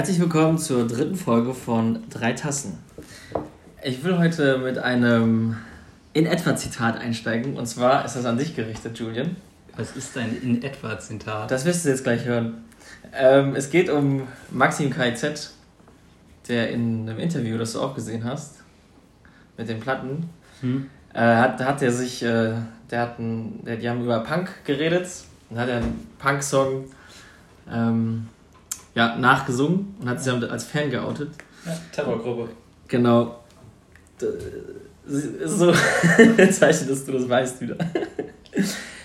Herzlich willkommen zur dritten Folge von Drei Tassen. Ich will heute mit einem in etwa Zitat einsteigen und zwar ist das an dich gerichtet, Julian. Was ist ein in etwa Zitat? Das wirst du jetzt gleich hören. Ähm, es geht um Maxim KZ, der in einem Interview, das du auch gesehen hast, mit den Platten, hm? äh, hat, hat er sich, äh, der hat ein, der, die haben über Punk geredet und hat er einen Punk-Song ähm, ja, nachgesungen und hat sich als Fan geoutet. Ja, Terrorgruppe. Genau. So zeichnet, dass du das weißt wieder.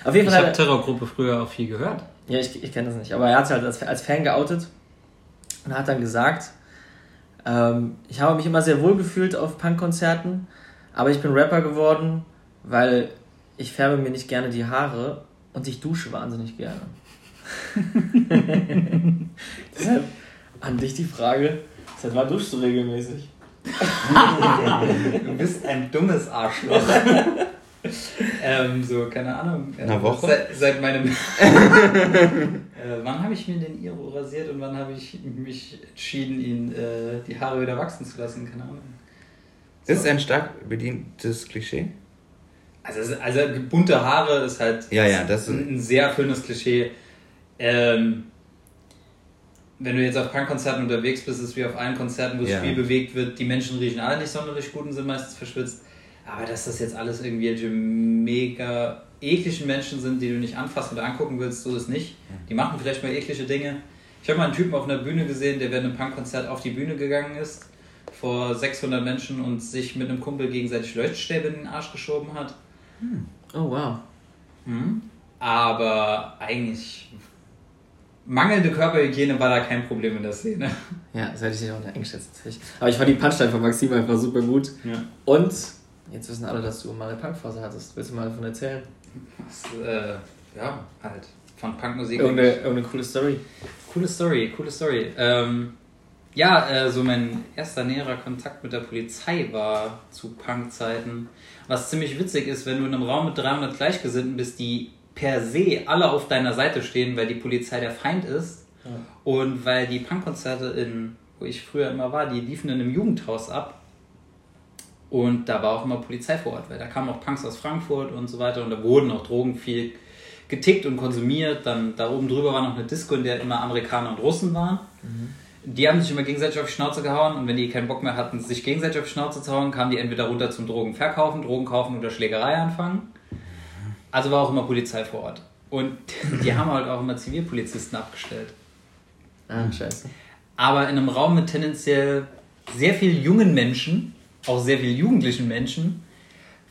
Auf jeden Fall ich habe Terrorgruppe früher auch viel gehört. Ja, ich, ich kenne das nicht. Aber er hat sich halt als, als Fan geoutet und hat dann gesagt, ähm, ich habe mich immer sehr wohl gefühlt auf Punkkonzerten, aber ich bin Rapper geworden, weil ich färbe mir nicht gerne die Haare und ich dusche wahnsinnig gerne. Deshalb an dich die Frage, seit wann duschst du regelmäßig? du bist ein dummes Arschloch. ähm, so, keine Ahnung. Äh, Eine Woche? Seit, seit meinem. äh, wann habe ich mir den Iro rasiert und wann habe ich mich entschieden, ihn äh, die Haare wieder wachsen zu lassen? Keine Ahnung. So. Ist ein stark bedientes Klischee? Also, also bunte Haare ist halt ja, ja, das ein, ein sehr schönes Klischee. Ähm, wenn du jetzt auf Punkkonzerten unterwegs bist, ist es wie auf allen Konzerten, wo ja. viel bewegt wird, die Menschen riechen alle nicht sonderlich gut und sind meistens verschwitzt. Aber dass das jetzt alles irgendwelche mega ekligen Menschen sind, die du nicht anfassen oder angucken willst, so ist nicht. Die machen vielleicht mal eklige Dinge. Ich habe mal einen Typen auf einer Bühne gesehen, der während einem Punkkonzert auf die Bühne gegangen ist, vor 600 Menschen und sich mit einem Kumpel gegenseitig Leuchtstäbe in den Arsch geschoben hat. Hm. Oh, wow. Hm. Aber eigentlich mangelnde Körperhygiene war da kein Problem in der Szene. Ja, das hätte ich auch nicht eingeschätzt. Aber ich fand die Punchline von Maxim einfach super gut. Ja. Und jetzt wissen alle, dass du mal eine Punkphase hattest. Willst du mal davon erzählen? Was, äh, ja, halt. Von Punkmusik. Irgendeine, irgendeine coole Story. Coole Story, coole Story. Ähm, ja, äh, so mein erster näherer Kontakt mit der Polizei war zu Punkzeiten. Was ziemlich witzig ist, wenn du in einem Raum mit 300 Gleichgesinnten bist, die per se alle auf deiner Seite stehen, weil die Polizei der Feind ist. Ja. Und weil die Punkkonzerte in, wo ich früher immer war, die liefen in einem Jugendhaus ab. Und da war auch immer Polizei vor Ort, weil da kamen auch Punks aus Frankfurt und so weiter und da wurden auch Drogen viel getickt und konsumiert. Dann da oben drüber war noch eine Disco, in der immer Amerikaner und Russen waren. Mhm. Die haben sich immer gegenseitig auf die Schnauze gehauen und wenn die keinen Bock mehr hatten, sich gegenseitig auf die Schnauze zu hauen, kamen die entweder runter zum Drogen verkaufen, Drogen kaufen oder Schlägerei anfangen. Also war auch immer Polizei vor Ort. Und die haben halt auch immer Zivilpolizisten abgestellt. Ah, scheiße. Aber in einem Raum mit tendenziell sehr vielen jungen Menschen, auch sehr vielen jugendlichen Menschen,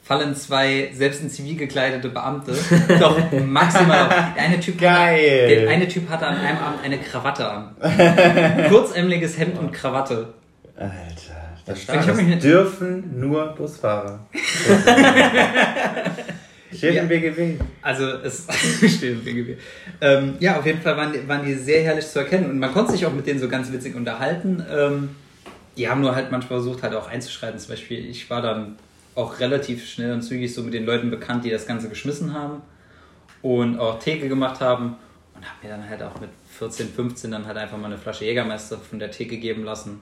fallen zwei selbst in Zivil gekleidete Beamte doch maximal auf. Der eine Typ, Geil. Hatte, der eine Typ hatte an einem Abend eine Krawatte an. Kurzämmliges Hemd und Krawatte. Alter. Das, das dürfen nur Busfahrer. Steht im BGB. Also es steht im BGB. Ähm, ja, auf jeden Fall waren die, waren die sehr herrlich zu erkennen und man konnte sich auch mit denen so ganz witzig unterhalten. Ähm, die haben nur halt manchmal versucht, halt auch einzuschreiten. Zum Beispiel, ich war dann auch relativ schnell und zügig so mit den Leuten bekannt, die das Ganze geschmissen haben und auch Theke gemacht haben und habe mir dann halt auch mit 14, 15 dann halt einfach mal eine Flasche Jägermeister von der Theke geben lassen.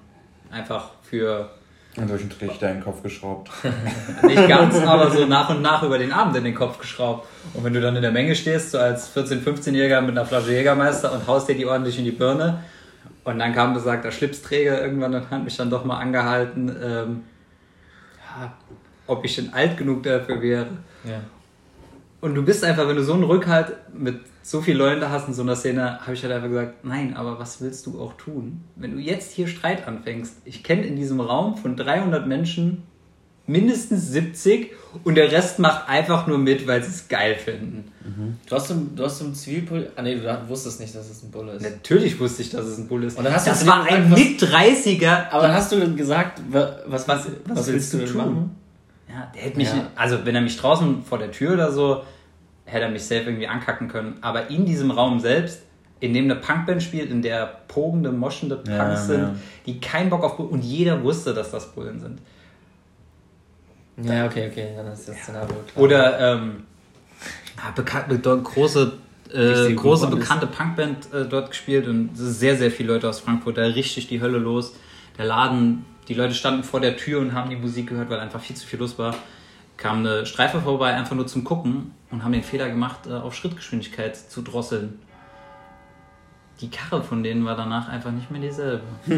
Einfach für und durch den Trichter in den Kopf geschraubt. Nicht ganz, aber so nach und nach über den Abend in den Kopf geschraubt. Und wenn du dann in der Menge stehst, so als 14-, 15-Jähriger mit einer Flasche Jägermeister und haust dir die ordentlich in die Birne. Und dann kam besagter Schlipsträger irgendwann und hat mich dann doch mal angehalten, ähm, ja, ob ich denn alt genug dafür wäre. Ja. Und du bist einfach, wenn du so einen Rückhalt mit so viele Leute da hast in so einer Szene, habe ich halt einfach gesagt, nein, aber was willst du auch tun? Wenn du jetzt hier Streit anfängst, ich kenne in diesem Raum von 300 Menschen mindestens 70 und der Rest macht einfach nur mit, weil sie es geil finden. Mhm. Du hast im, du hast im Zivilpol... Ah nee, du wusstest nicht, dass es ein Bulle ist. Natürlich wusste ich, dass es ein Bulle ist. Und dann hast das war ein Mit-30er. Aber dann hast du gesagt, was, was, was, was willst, willst, du denn machen? Ja, der hätte mich... Ja. Also wenn er mich draußen vor der Tür oder so hätte er mich safe irgendwie ankacken können. Aber in diesem Raum selbst, in dem eine Punkband spielt, in der pogende, moschende Punks ja, sind, die keinen Bock auf Bullen, und jeder wusste, dass das Bullen sind. Ja, okay, okay, dann ist das Szenario klar. Oder ähm, bekannt, große äh, große bekannte Punkband äh, dort gespielt und sehr, sehr viele Leute aus Frankfurt, da richtig die Hölle los. Der Laden, die Leute standen vor der Tür und haben die Musik gehört, weil einfach viel zu viel los war. Kam eine Streife vorbei, einfach nur zum Gucken und haben den Fehler gemacht, äh, auf Schrittgeschwindigkeit zu drosseln. Die Karre von denen war danach einfach nicht mehr dieselbe.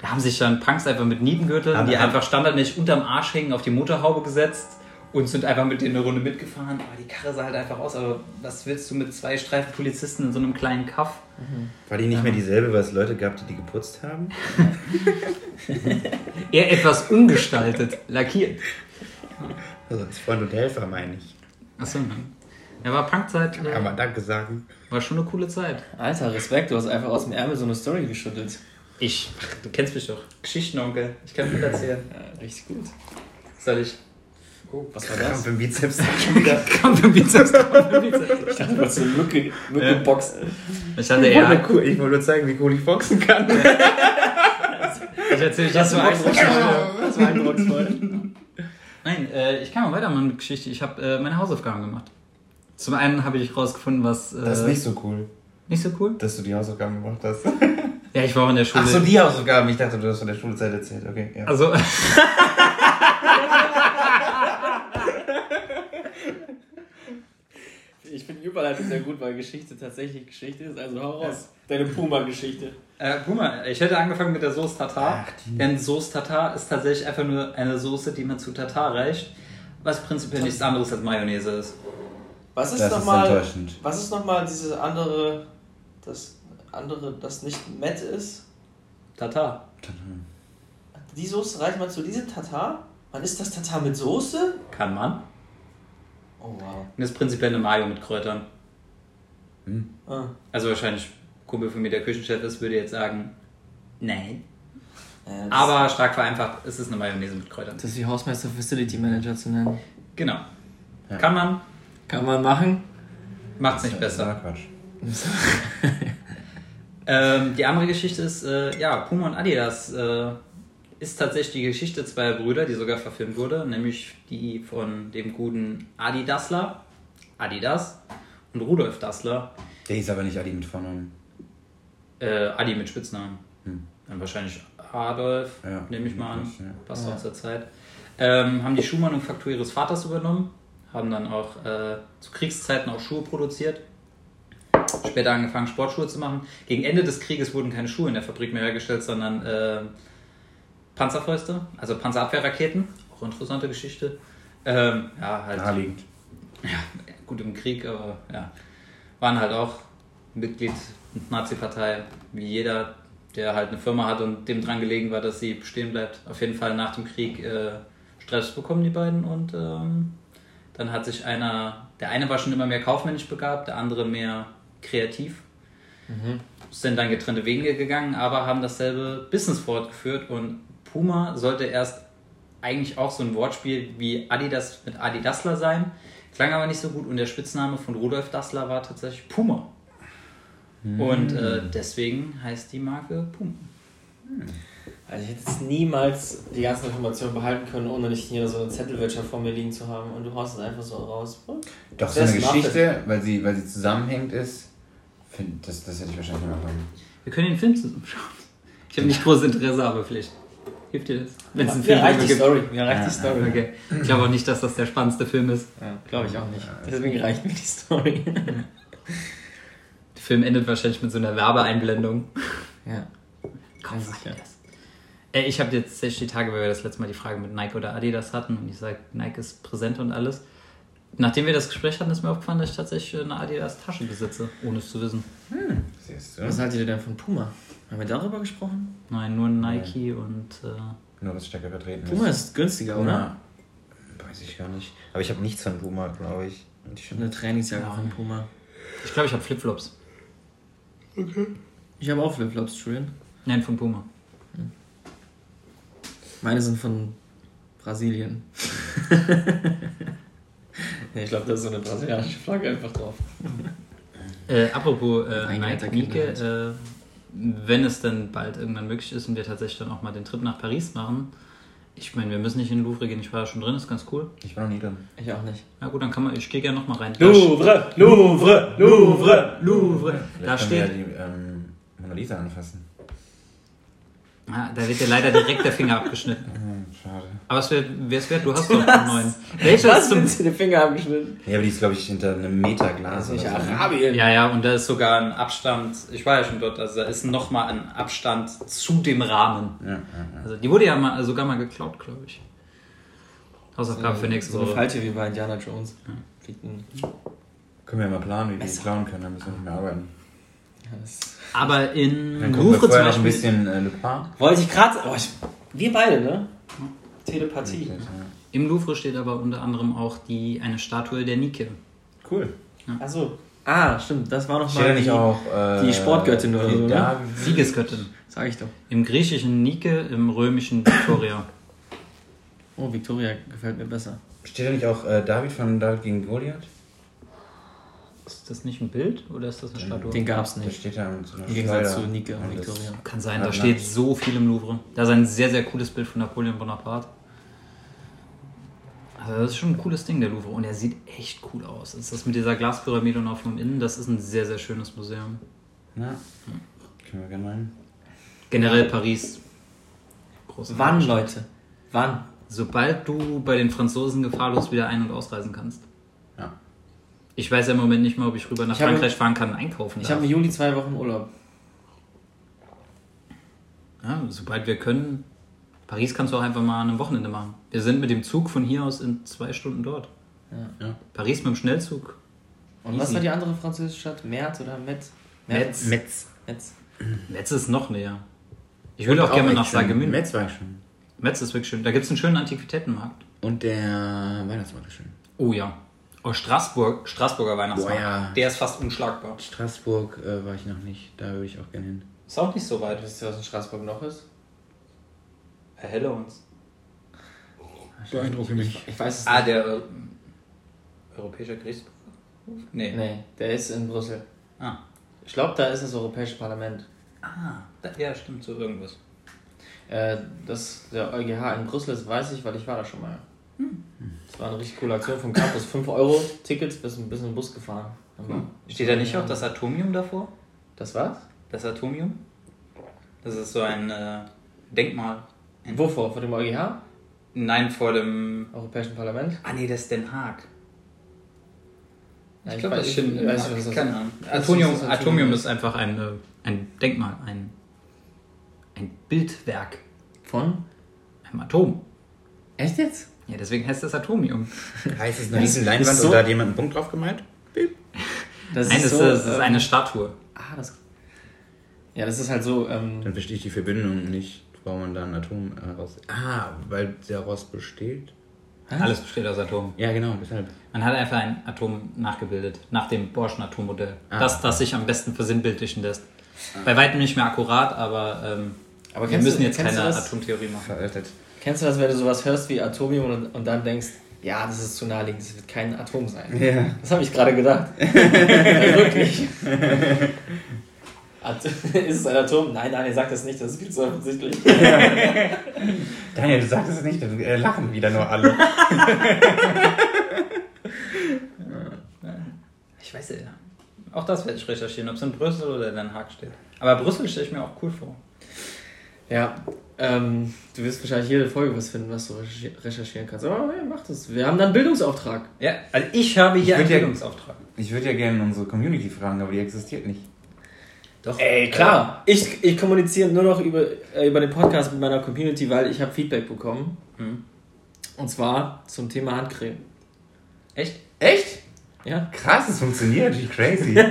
da haben sich dann Punks einfach mit Nietengürteln, die einfach standardmäßig unterm Arsch hängen, auf die Motorhaube gesetzt und sind einfach mit denen eine Runde mitgefahren. Aber die Karre sah halt einfach aus. Aber was willst du mit zwei Streifenpolizisten in so einem kleinen Kaff? Mhm. War die nicht mehr dieselbe, weil es Leute gab, die die geputzt haben? Eher etwas umgestaltet, lackiert. Also als Freund und Helfer meine ich. Achso, nein. Ja, war Punkzeit. Kann man Danke sagen. War schon eine coole Zeit. Alter, Respekt, du hast einfach aus dem Ärmel so eine Story geschüttelt. Ich, du kennst mich doch. Geschichtenonkel. Ich kann viel erzählen. Ja, richtig gut. Soll ich? Oh, was war das? Kampf im Bizeps. Kampf im Bizeps, Kampf im Bizeps. Ich dachte, du wolltest eine Mücke, Mücke ja. boxen. Ich hatte eher... Ich wollte, ich wollte nur zeigen, wie cool ich boxen kann. ich erzähle das, das war eindrucksvoll. Das war eindrucksvoll. Nein, äh, ich kann mal weitermachen mit Geschichte. Ich habe äh, meine Hausaufgaben gemacht. Zum einen habe ich rausgefunden, was. Äh, das ist nicht so cool. Nicht so cool? Dass du die Hausaufgaben gemacht hast. ja, ich war auch in der Schule. Ach so, die Hausaufgaben. Ich dachte, du hast von der Schulzeit erzählt. Okay, ja. Also. Die Überleitung sehr gut, weil Geschichte tatsächlich Geschichte ist. Also hau raus. Deine Puma-Geschichte. Äh, Puma, ich hätte angefangen mit der Soße Tatar. denn Soße Tatar ist tatsächlich einfach nur eine Soße, die man zu Tatar reicht. Was prinzipiell nichts anderes als Mayonnaise ist. Was ist nochmal. Was ist nochmal diese andere. Das andere, das nicht Met ist? Tatar. Die Soße reicht man zu diesem Tatar? Man isst das Tatar mit Soße? Kann man. Oh wow. Und das ist prinzipiell eine Mayo mit Kräutern. Hm. Ah. Also wahrscheinlich Kumpel von mir, der Küchenchef ist, würde jetzt sagen, nein. Ja, Aber stark vereinfacht, ist es eine Mayonnaise mit Kräutern. Das ist wie Hausmeister Facility Manager zu nennen. Genau. Ja. Kann man. Kann man machen. Macht es nicht besser. ähm, die andere Geschichte ist, äh, ja, Puma und Adidas äh, ist tatsächlich die Geschichte zweier Brüder, die sogar verfilmt wurde, nämlich die von dem guten Adi Dassler, Adidas, und Rudolf Dassler. Der ist aber nicht Adi mit Vornamen. Äh, Adi mit Spitznamen. Hm. Dann wahrscheinlich Adolf, ja, nehme ich mal an. Ja. Passt ja. auch zur Zeit. Ähm, haben die Schuhmanufaktur ihres Vaters übernommen, haben dann auch äh, zu Kriegszeiten auch Schuhe produziert. Später angefangen, Sportschuhe zu machen. Gegen Ende des Krieges wurden keine Schuhe in der Fabrik mehr hergestellt, sondern äh, Panzerfäuste, also Panzerabwehrraketen. Auch interessante Geschichte. Ähm, ja, halt. Naheliegend. Ja, gut im Krieg, aber ja. Waren halt auch Mitglied der Nazi-Partei, wie jeder, der halt eine Firma hat und dem dran gelegen war, dass sie bestehen bleibt. Auf jeden Fall nach dem Krieg äh, Stress bekommen, die beiden. Und ähm, dann hat sich einer, der eine war schon immer mehr kaufmännisch begabt, der andere mehr kreativ. Mhm. Sind dann getrennte Wege gegangen, aber haben dasselbe Business fortgeführt und Puma sollte erst eigentlich auch so ein Wortspiel wie Adidas mit Adi Dassler sein. Klang aber nicht so gut und der Spitzname von Rudolf Dassler war tatsächlich Puma. Mhm. Und äh, deswegen heißt die Marke Puma. Mhm. Also ich hätte jetzt niemals die ganzen Informationen behalten können, ohne nicht hier so einen Zettelwäscher vor mir liegen zu haben und du haust es einfach so raus. Doch, so eine Geschichte, weil sie, weil sie zusammenhängt ist, find, das, das hätte ich wahrscheinlich noch machen. Wir können den Film zusammen schauen. Ich habe nicht großes Interesse, aber vielleicht. Hilft dir das? Wenn es einen Film reicht die gibt. Story. Mir reicht ja, die Story. Okay. Ich glaube auch nicht, dass das der spannendste Film ist. Ja, glaube ich auch nicht. Deswegen reicht mir die Story. der Film endet wahrscheinlich mit so einer Werbeeinblendung. Ja. Komm, ja. Äh, ich habe jetzt die Tage, weil wir das letzte Mal die Frage mit Nike oder Adidas hatten und ich sage, Nike ist präsent und alles. Nachdem wir das Gespräch hatten, ist mir aufgefallen, dass ich tatsächlich eine Adidas Tasche besitze, ohne es zu wissen. Hm. Was haltet ihr denn von Puma? Haben wir darüber gesprochen? Nein, nur Nike Nein. und. Äh, nur was stärker vertreten ist. Puma ist günstiger, oder? Weiß ich gar nicht. Aber ich habe nichts von Puma, glaube ich. ich eine Trainingsjacke ja. von Puma. Ich glaube, ich habe Flipflops. Okay. Ich habe auch Flipflops, Julian. Nein, von Puma. Hm. Meine sind von Brasilien. ich glaube, da ist so eine brasilianische Flagge einfach drauf. Äh, apropos äh, Nike, Nike äh, wenn es dann bald irgendwann möglich ist und wir tatsächlich dann auch mal den Trip nach Paris machen, Ich meine, wir müssen nicht in den Louvre gehen. Ich war da schon drin, ist ganz cool. Ich war noch nie drin. Ich auch nicht. Na gut, dann kann man, ich gehe gerne nochmal rein. Louvre, Louvre, Louvre, Louvre. Da Vielleicht können wir ja steht, die ähm, Mona Lisa anfassen. Ah, da wird dir leider direkt der Finger abgeschnitten. Hm, schade. Aber es wäre es wert, du hast doch einen neuen. Welcher ist zum du den Finger abgeschnitten? Ja, aber die ist, glaube ich, hinter einem Meter Glas. Nicht oder so, ne? Arabien. Ja, ja, und da ist sogar ein Abstand, ich war ja schon dort, also da ist nochmal ein Abstand zu dem Rahmen. Ja, ja, ja. Also die wurde ja mal, sogar mal geklaut, glaube ich. Hausaufgabe für nächste So eine Woche. Falte wie bei Indiana Jones. Können wir ja mal planen, wie wir die klauen können, dann müssen wir nicht mehr arbeiten. Ja, das Aber in Louvre zum noch ein Beispiel. bisschen äh, wollte ich gerade. Oh, wir beide, ne? Telepathie. Im Louvre steht aber unter anderem auch die, eine Statue der Nike. Cool. Achso. Ah, stimmt. Das war noch Steht da mal nicht die, auch äh, die Sportgöttin oder die so, ne? Siegesgöttin. Sag ich doch. Im griechischen Nike, im römischen Victoria. Oh, Victoria gefällt mir besser. Steht da nicht auch äh, David von David gegen Goliath? Ist das nicht ein Bild oder ist das eine Statue? Den gab's Da nicht. steht da mit so einer Im Gegensatz Schleuder. zu Nike und das- Victoria. Kann sein, Ja, da steht so viel im Louvre. Da ist ein sehr, sehr cooles Bild von Napoleon Bonaparte. Also das ist schon ein cooles Ding, der Louvre. Und er sieht echt cool aus. Das ist das mit dieser Glaspyramide und auch vom Innen, das ist ein sehr, sehr schönes Museum. Na, können wir gerne mal hin. Generell Paris. Große Wann. Leute? Wann? Sobald du bei den Franzosen gefahrlos wieder ein- und ausreisen kannst. Ich weiß ja im Moment nicht mal, ob ich rüber nach Ich habe- Frankreich fahren kann und einkaufen Ich darf. habe im Juli zwei Wochen Urlaub. Ja, sobald wir können. Paris kannst du auch einfach mal an einem Wochenende machen. Wir sind mit dem Zug von hier aus in zwei Stunden dort. Ja. Ja. Paris mit dem Schnellzug. Und was Easy. war die andere französische Stadt? Merz oder Metz? Metz. Metz. Metz. Metz ist noch näher. Ich würde auch, gerne mal nach schön. Saargemünd. Metz war ich schon. Metz ist wirklich schön. Da gibt es einen schönen Antiquitätenmarkt. Und der Weihnachtsmarkt ist schön. Oh ja. Oh, Straßburg, Straßburger Weihnachtsmarkt. Boah, ja. Der ist fast unschlagbar. Straßburg äh, war ich noch nicht. Da würde ich auch gerne hin. Ist auch nicht so weit. Wisst ihr, was in Straßburg noch ist? Erhelle uns. Beeindrucke mich. Ich weiß es Ah, nicht. der äh, Europäische Gerichtshof? Nee. Nee, der ist in Brüssel. Ah. Ich glaube, da ist das Europäische Parlament. Ah, da, ja, stimmt, so irgendwas. Äh, dass der EuGH in Brüssel ist, weiß ich, weil ich war da schon mal. Das war eine richtig coole Aktion vom Campus. 5 Euro Tickets bis ein bisschen Bus gefahren. Wir- Steht da nicht auch das Atomium davor? Das war's? Das Atomium? Das ist so ein äh, Denkmal. Wovor? Vor dem EuGH? Nein, vor dem. Europäischen Parlament? Ah, nee, das ist Den Haag. Ja, Ich glaube, weiß- das stimmt. ich weiß nicht, was das Keine ist. Ahnung. Atomium, ist Atomium ist einfach ein, äh, ein Denkmal, ein, ein Bildwerk Von? einem Atom. Echt jetzt? Ja, deswegen heißt das Atomium. Heißt es eine riesen Leinwand ist so- und da hat jemand einen Punkt drauf gemalt? Das Nein, das ist, das ist ähm, eine Statue. Ah, das. Ja, das ist halt so. Ähm, Dann verstehe ich die Verbindung nicht, warum man da ein Atom äh, raus. Ah, weil daraus besteht? Alles besteht aus Atomen. Ja, genau, deshalb. Man hat einfach ein Atom nachgebildet, nach dem Bohrschen Atommodell. Ah. Das, das sich am besten versinnbildlichen lässt. Bei weitem nicht mehr akkurat, aber, ähm, Aber wir müssen du- jetzt keine? Atomtheorie machen. Veraltet. Kennst du das, wenn du sowas hörst wie Atomium und, und dann denkst, ja, das ist zu naheliegend, das wird kein Atom sein. Ja. Das habe ich gerade gedacht. ja, wirklich. At ist es ein Atom? Nein, nein, er sagt das nicht, das ist viel zu offensichtlich. Daniel, du sagst es nicht, dann äh, lachen wieder nur alle. Ich weiß ja. Auch das werde ich recherchieren, ob es in Brüssel oder in Den Haag steht. Aber Brüssel stelle ich mir auch cool vor. Ja, ähm, du wirst wahrscheinlich jede Folge was finden, was du recherchi- recherchieren kannst. Aber ja, mach das. Wir haben dann einen Bildungsauftrag. Ja, also ich habe hier Ich einen ja- Bildungsauftrag. Ich würde ja gerne unsere Community fragen, aber die existiert nicht. Doch. Ey, klar. Ich, ich kommuniziere nur noch über, äh, über den Podcast mit meiner Community, weil ich habe Feedback bekommen. Hm. Und zwar zum Thema Handcreme. Echt? Echt? Ja? Krass, es funktioniert, wie crazy.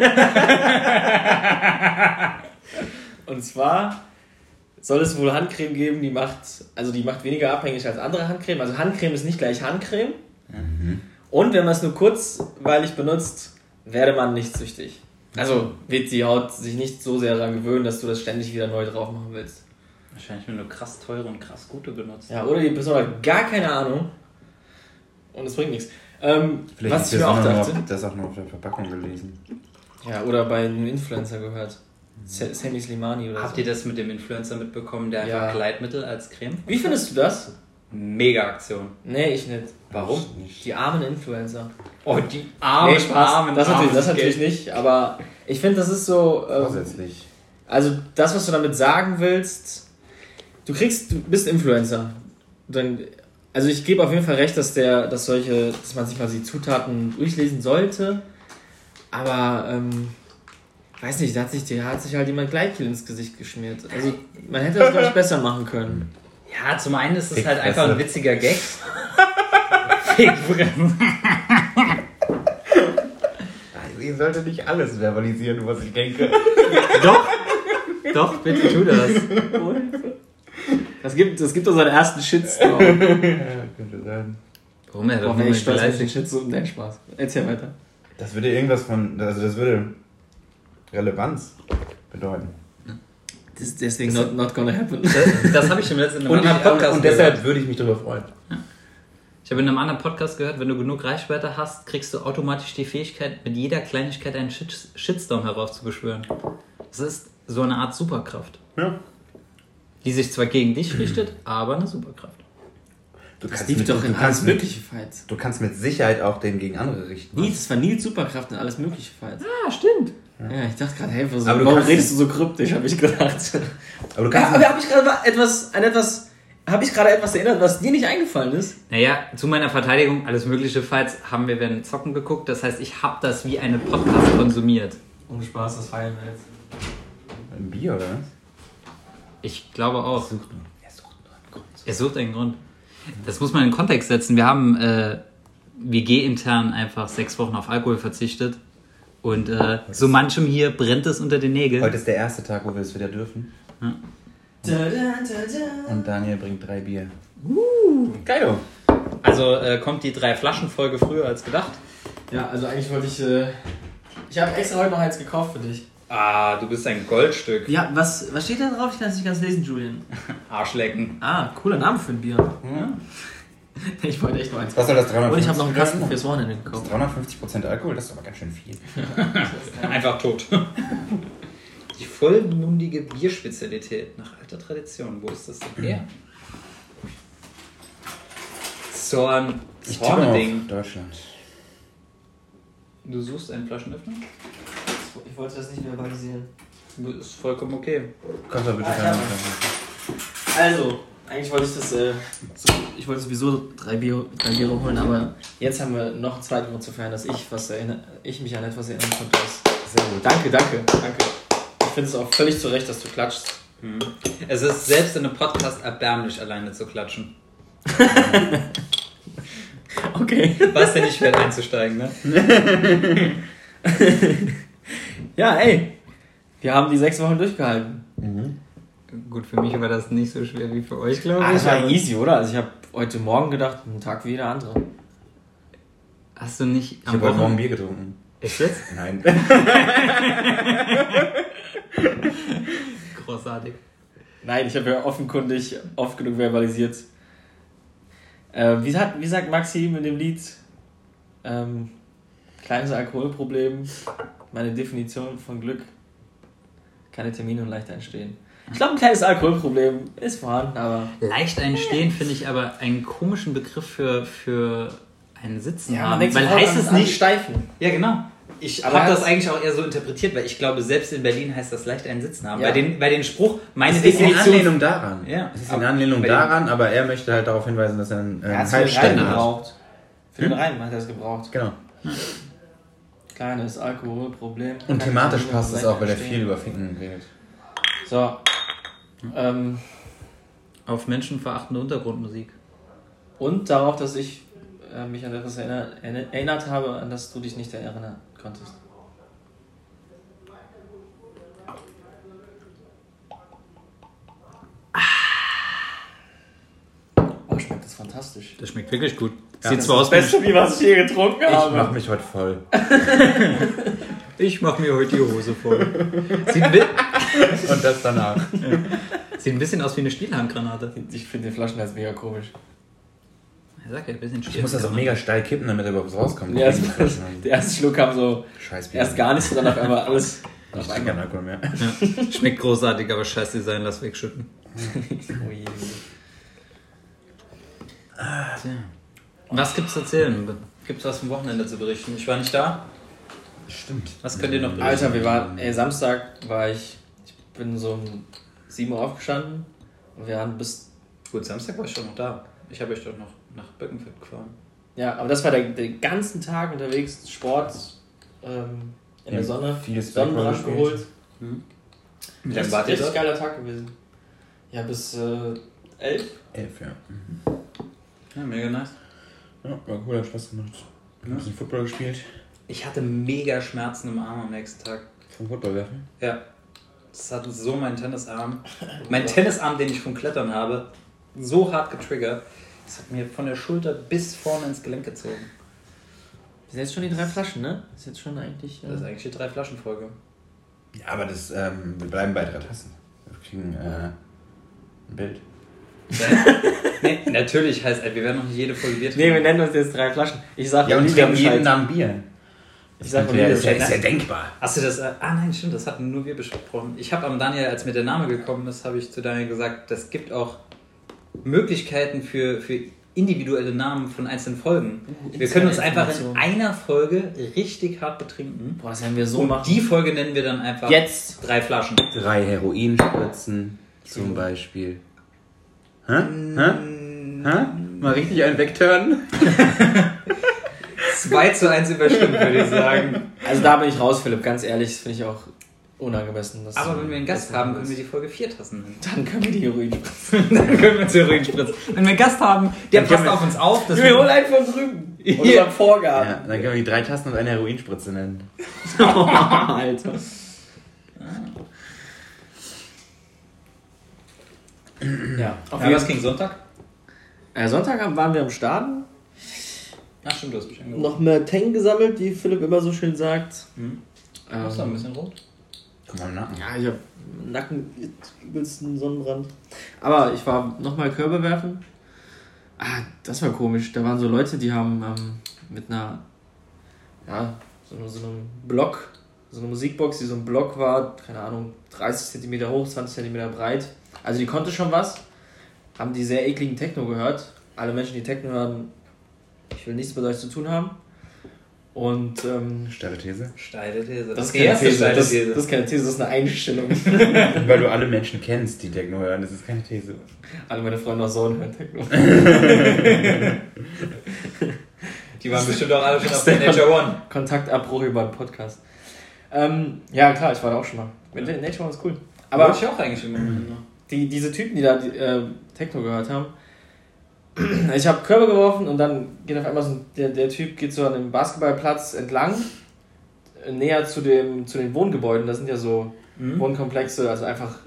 Und zwar soll es wohl Handcreme geben, die macht, also die macht weniger abhängig als andere Handcreme. Also Handcreme ist nicht gleich Handcreme. Und wenn man es nur kurzweilig benutzt, werde man nicht süchtig. Also wird die Haut sich nicht so sehr daran gewöhnen, dass du das ständig wieder neu drauf machen willst. Wahrscheinlich, wenn du krass teure und krass gute benutzt. Ja, oder die Person hat gar keine Ahnung und es bringt nichts. Ähm, Vielleicht was ist ich mir auch noch dachte. auf, das auch noch auf der Verpackung gelesen. Ja, oder bei einem Influencer gehört. Sa- Sammy Slimani oder Habt so. ihr das mit dem Influencer mitbekommen, der Ja. einfach Gleitmittel als Creme? Wie findest du das? Mega Aktion. Nee, ich nicht. Warum? Die armen Influencer. Oh, die armen, nee, Spaß. armen, das, natürlich, das natürlich nicht, aber ich finde, das ist so. Ähm, Vorsätzlich. also, das, was du damit sagen willst, du kriegst, du bist Influencer. Dann, also, ich gebe auf jeden Fall recht, dass, der, dass, solche, dass man sich mal die Zutaten durchlesen sollte, aber. Ähm, Weiß nicht, da hat sich, da hat sich halt jemand Gleitgel ins Gesicht geschmiert. Also, man hätte das, glaube ich, besser machen können. Ja, zum einen ist es Fick halt einfach ein witziger Gag. Fickfressen. Ich sollte nicht alles verbalisieren, was ich denke. Doch, doch, bitte tu das. Das gibt, das gibt unseren ersten Shitstorm. ja, könnte sein. Warum er wenn ich den Shitstorm, nein, Spaß. Erzähl weiter. Das würde irgendwas von. Also, das würde Relevanz bedeuten. Das, deswegen not, not gonna happen. Das, das habe ich im letzten in einem Und, anderen Podcast und deshalb gehört. würde ich mich darüber freuen. Ich habe in einem anderen Podcast gehört, wenn du genug Reichweite hast, kriegst du automatisch die Fähigkeit, mit jeder Kleinigkeit einen Shit Shitstorm heraufzubeschwören. Das ist so eine Art Superkraft, Ja. die sich zwar gegen dich richtet, aber eine Superkraft. Du Das kannst, lief mit, doch du, in alles mögliche Fights. du kannst mit Sicherheit auch den gegen andere richten. Nils, das war Nils Superkraft in alles mögliche Fights. Ah, stimmt. Ja, ich dachte gerade, hey, du warum kannst- redest du so kryptisch, habe ich gedacht. Aber du Ja, kannst. aber habe ich gerade etwas, an etwas, habe ich gerade etwas erinnert, was dir nicht eingefallen ist? Naja, zu meiner Verteidigung, alles mögliche Fights haben wir während Zocken geguckt. Das heißt, ich habe das wie eine Podcast konsumiert. Ohne Spaß, das feiern wir jetzt. Ein Bier, oder was? Ich glaube auch. Sucht nur. Er sucht nur einen Grund. Er sucht einen Grund. Das muss man in den Kontext setzen. Wir haben äh, WG-intern einfach sechs Wochen auf Alkohol verzichtet. Und äh, so manchem hier brennt es unter den Nägeln. Heute ist der erste Tag, wo wir es wieder dürfen. Da, da, da, da. Und Daniel bringt drei Bier. Geil. Also äh, kommt die drei Flaschen-Folge früher als gedacht. Ja, also eigentlich wollte ich, äh, ich habe extra heute noch eins gekauft für dich. Ah, du bist ein Goldstück. Ja, was, was steht da drauf? Ich kann es nicht ganz lesen, Julian. Arschlecken. Ah, cooler Name für ein Bier. Ich wollte echt noch eins. Was soll das 350 Und ich habe noch einen Kasten fürs Wochenende gekauft. 350% Alkohol, das ist aber ganz schön viel. Einfach tot. Die vollmundige Bierspezialität nach alter Tradition. Wo ist das denn her? Zorn. Ich tippe auf Zorn-Ding. Deutschland. Du suchst einen Flaschenöffner? Ich wollte das nicht verbalisieren. Ist vollkommen okay. Kommt da bitte Ah, Flasche. Also, eigentlich wollte ich das, äh, so, ich wollte sowieso drei, Bier, drei Biere holen, aber jetzt haben wir noch zweiten Grund zu feiern, dass ich, was erinnere, ich mich an etwas erinnern konnte. Sehr gut. Danke, danke, danke. Ich finde es auch völlig zu Recht, dass du klatschst. Es ist selbst in einem Podcast erbärmlich, alleine zu klatschen. Okay. War es denn nicht schwer einzusteigen, ne? Ja, ey. Wir haben die sechs Wochen durchgehalten. Gut, für mich war das nicht so schwer wie für euch, glaube Ah, ich. das war easy, oder? Also ich habe heute Morgen gedacht, ein Tag wie jeder andere. Hast du nicht Ich habe heute Morgen Bier getrunken. Echt jetzt? Nein. Großartig. Nein, ich habe ja offenkundig oft genug verbalisiert. Äh, wie, hat, wie sagt Maxi in dem Lied? Ähm, kleines Alkoholproblem, meine Definition von Glück. Keine Termine und leicht entstehen. Ich glaube, ein kleines Alkoholproblem ist vorhanden, aber. Leicht einstehen finde ich aber einen komischen Begriff für, für einen Sitzen haben. weil heißt an- es nicht. Steifen. Ja, genau. Ich Aber habe das eigentlich auch eher so interpretiert, weil ich glaube, selbst in Berlin heißt das leicht einen Sitzen haben. Ja. Bei, den, bei den Spruch, meine Es ist in Definition. Anlehnung daran. Ja. Es ist in Anlehnung daran, aber er möchte halt darauf hinweisen, dass er einen, äh, Er hat einen es für den Reim Halsständer hat. gebraucht. Für den Reim hat er es gebraucht. Genau. Kleines Alkoholproblem. Und Keine thematisch passt es auch, weil er viel über Ficken redet. So. Ähm, Auf menschenverachtende Untergrundmusik. und darauf, dass ich äh, mich an etwas erinner, erinner- erinnert habe, an das du dich nicht erinnern konntest. Das fantastisch. Das schmeckt wirklich gut. Ja, Sieht das zwar aus wie Beste, wie was ich je getrunken Ich habe. mach mich heute voll. Ich mach mir heute die Hose voll. Sieht, Und das danach. sieht ein bisschen aus wie eine Stielhandgranate. Ich finde den Flaschenhals mega komisch. Ich sag ja, ein bisschen Ich muss das auch mega steil kippen, damit er überhaupt rauskommt. Ja, das, der erste Schluck kam so Scheiß Bier. erst gar nichts und dann auf einmal alles. Ich trinke keinen. Alkohol mehr. Ja. Schmeckt großartig, aber scheiß Design, lass wegschütten. Oh je. Was gibt's zu erzählen? Gibt's was vom Wochenende zu berichten? Ich war nicht da. Stimmt. Was könnt ihr noch berichten? Alter, wir waren, ey, Samstag war ich, ich bin so um 7 Uhr aufgestanden und wir haben bis, Gut, Samstag war ich schon noch da. Ich habe euch doch noch nach Birkenfeld gefahren. ja, aber das war der, den ganzen Tag unterwegs, Sport, ähm, in Ja, der Sonne, Sonnenbrand geholt. Wie Das ist ein richtig dort? geiler Tag gewesen. Ja, bis äh, 11. Elf, ja. Mhm. Ja, mega nice. Ja, war cool, hat Spaß gemacht. Ein bisschen Football gespielt. Ich hatte mega Schmerzen im Arm am nächsten Tag. Vom Football werfen. Ja. Das hat so meinen Tennisarm. Mein Tennisarm, den ich vom Klettern habe, so hart getriggert. Das hat mir von der Schulter bis vorne ins Gelenk gezogen. Das sind jetzt schon die drei Flaschen, ne? Das ist jetzt schon eigentlich. Äh, Das ist eigentlich die drei Flaschen Folge. Ja, aber das, ähm, wir bleiben bei drei Tassen. Wir kriegen äh, ein Bild. Nee, natürlich heißt, wir werden noch nicht jede Folge Bier nee, wir trinken. nennen uns jetzt drei Flaschen. Ich sag Ja, und Olivia trinken jeden. Namen Bier. Ich sag Olivia ist, ja, ist ja denkbar. Hast du das? Äh, ah nein, stimmt, das hatten nur wir besprochen. Ich habe am Daniel, als mir der Name gekommen ist, habe ich zu Daniel gesagt, das gibt auch Möglichkeiten für, für individuelle Namen von einzelnen Folgen. wir können uns einfach in einer Folge richtig hart betrinken. Boah, das werden wir so Und machen. die Folge nennen wir dann einfach Jetzt. drei Flaschen. Drei Heroinspritzen zum Beispiel. Hä? Hä? Hä? Mal richtig einen wegturnen? 2 zu 1 überstimmt, würde ich sagen. Also da bin ich raus, Philipp. Ganz ehrlich, das finde ich auch unangemessen. Aber wenn wir einen Gast haben, können wir die Folge vier Tassen nennen. Dann können wir die Heroin. dann können wir zur Heroinspritzen. Wenn wir einen Gast haben, der Dann passt wir- auf uns auf. Das Wir holen einen von drüben. Unser Vorgaben. Ja, dann können wir die drei Tassen und eine Heroinspritze nennen. Alter. Ja, auf ja, jeden was Fall. ging Sonntag? Äh, Sonntag waren wir am Starten. Ach stimmt, du hast mich angerufen. Noch mehr Tang gesammelt, wie Philipp immer so schön sagt. Hm. Ähm, Ist doch ein bisschen rot. Guck mal nach. Ja, ich hab Nacken, übelsten Sonnenbrand. Aber ich war nochmal Körbe werfen. Ah, das war komisch. Da waren so Leute, die haben ähm, mit einer, ja, so, so einem Block, so eine Musikbox, die so ein Block war, keine Ahnung, 30 cm hoch, 20 cm breit. Also die konnte schon was. Haben die sehr ekligen Techno gehört. Alle Menschen, die Techno hören, ich will nichts mit euch zu tun haben. Und ähm, Steile These. Steile These. das, ist die keine These. steile Das, These. das ist keine These, das ist eine Einstellung. Weil du alle Menschen kennst, die Techno hören. Das ist keine These. Alle meine Freunde aus Sohn hören Techno. die waren bestimmt auch alle schon auf der Nature One. Kontaktabbruch über einen Podcast. Ähm, ja, klar, ich war da auch schon mal. Mit Nature One ist cool. Aber ich auch eigentlich immer noch. Die, diese Typen, die da die, äh, Techno gehört haben, ich habe Körbe geworfen und dann geht auf einmal so ein, der, der Typ geht so an dem Basketballplatz entlang, äh, näher zu, dem, zu den Wohngebäuden. Das sind ja so Hm? Wohnkomplexe, also einfach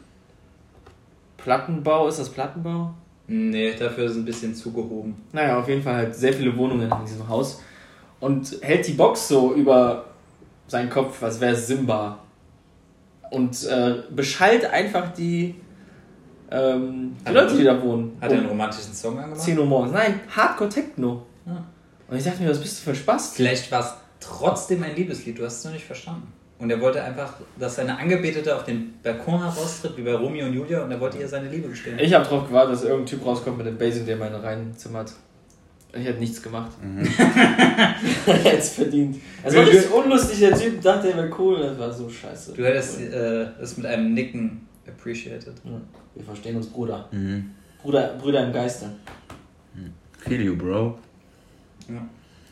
Plattenbau. Ist das Plattenbau? Nee, dafür ist es ein bisschen zugehoben. Naja, auf jeden Fall halt sehr viele Wohnungen in diesem Haus. Und hält die Box so über seinen Kopf, als wäre es Simba. Und äh, beschallt einfach die, ähm, die Hat Leute, er- die da wohnen. Hat er einen romantischen Song angemacht? 10 Uhr morgens. Nein, Hardcore Techno. Ah. Und ich dachte mir, was bist du für ein Spaß? Vielleicht war es trotzdem ein Liebeslied, du hast es nur nicht verstanden. Und er wollte einfach, dass seine Angebetete auf den Balkon heraustritt, wie bei Romeo und Julia, und er wollte ihr seine Liebe gestehen. Ich habe drauf gewartet, dass irgendein Typ rauskommt mit dem Bass, in der meine reinzimmert. Ich hätte nichts gemacht. Mhm. Hätte es verdient. Es war richtig unlustig, der Typ dachte, er wäre cool. Das war so scheiße. Du hättest äh, es mit einem Nicken appreciated. Ja, wir verstehen uns, Bruder. Mhm. Bruder, Brüder im Geiste. Feel you, Bro. Ja.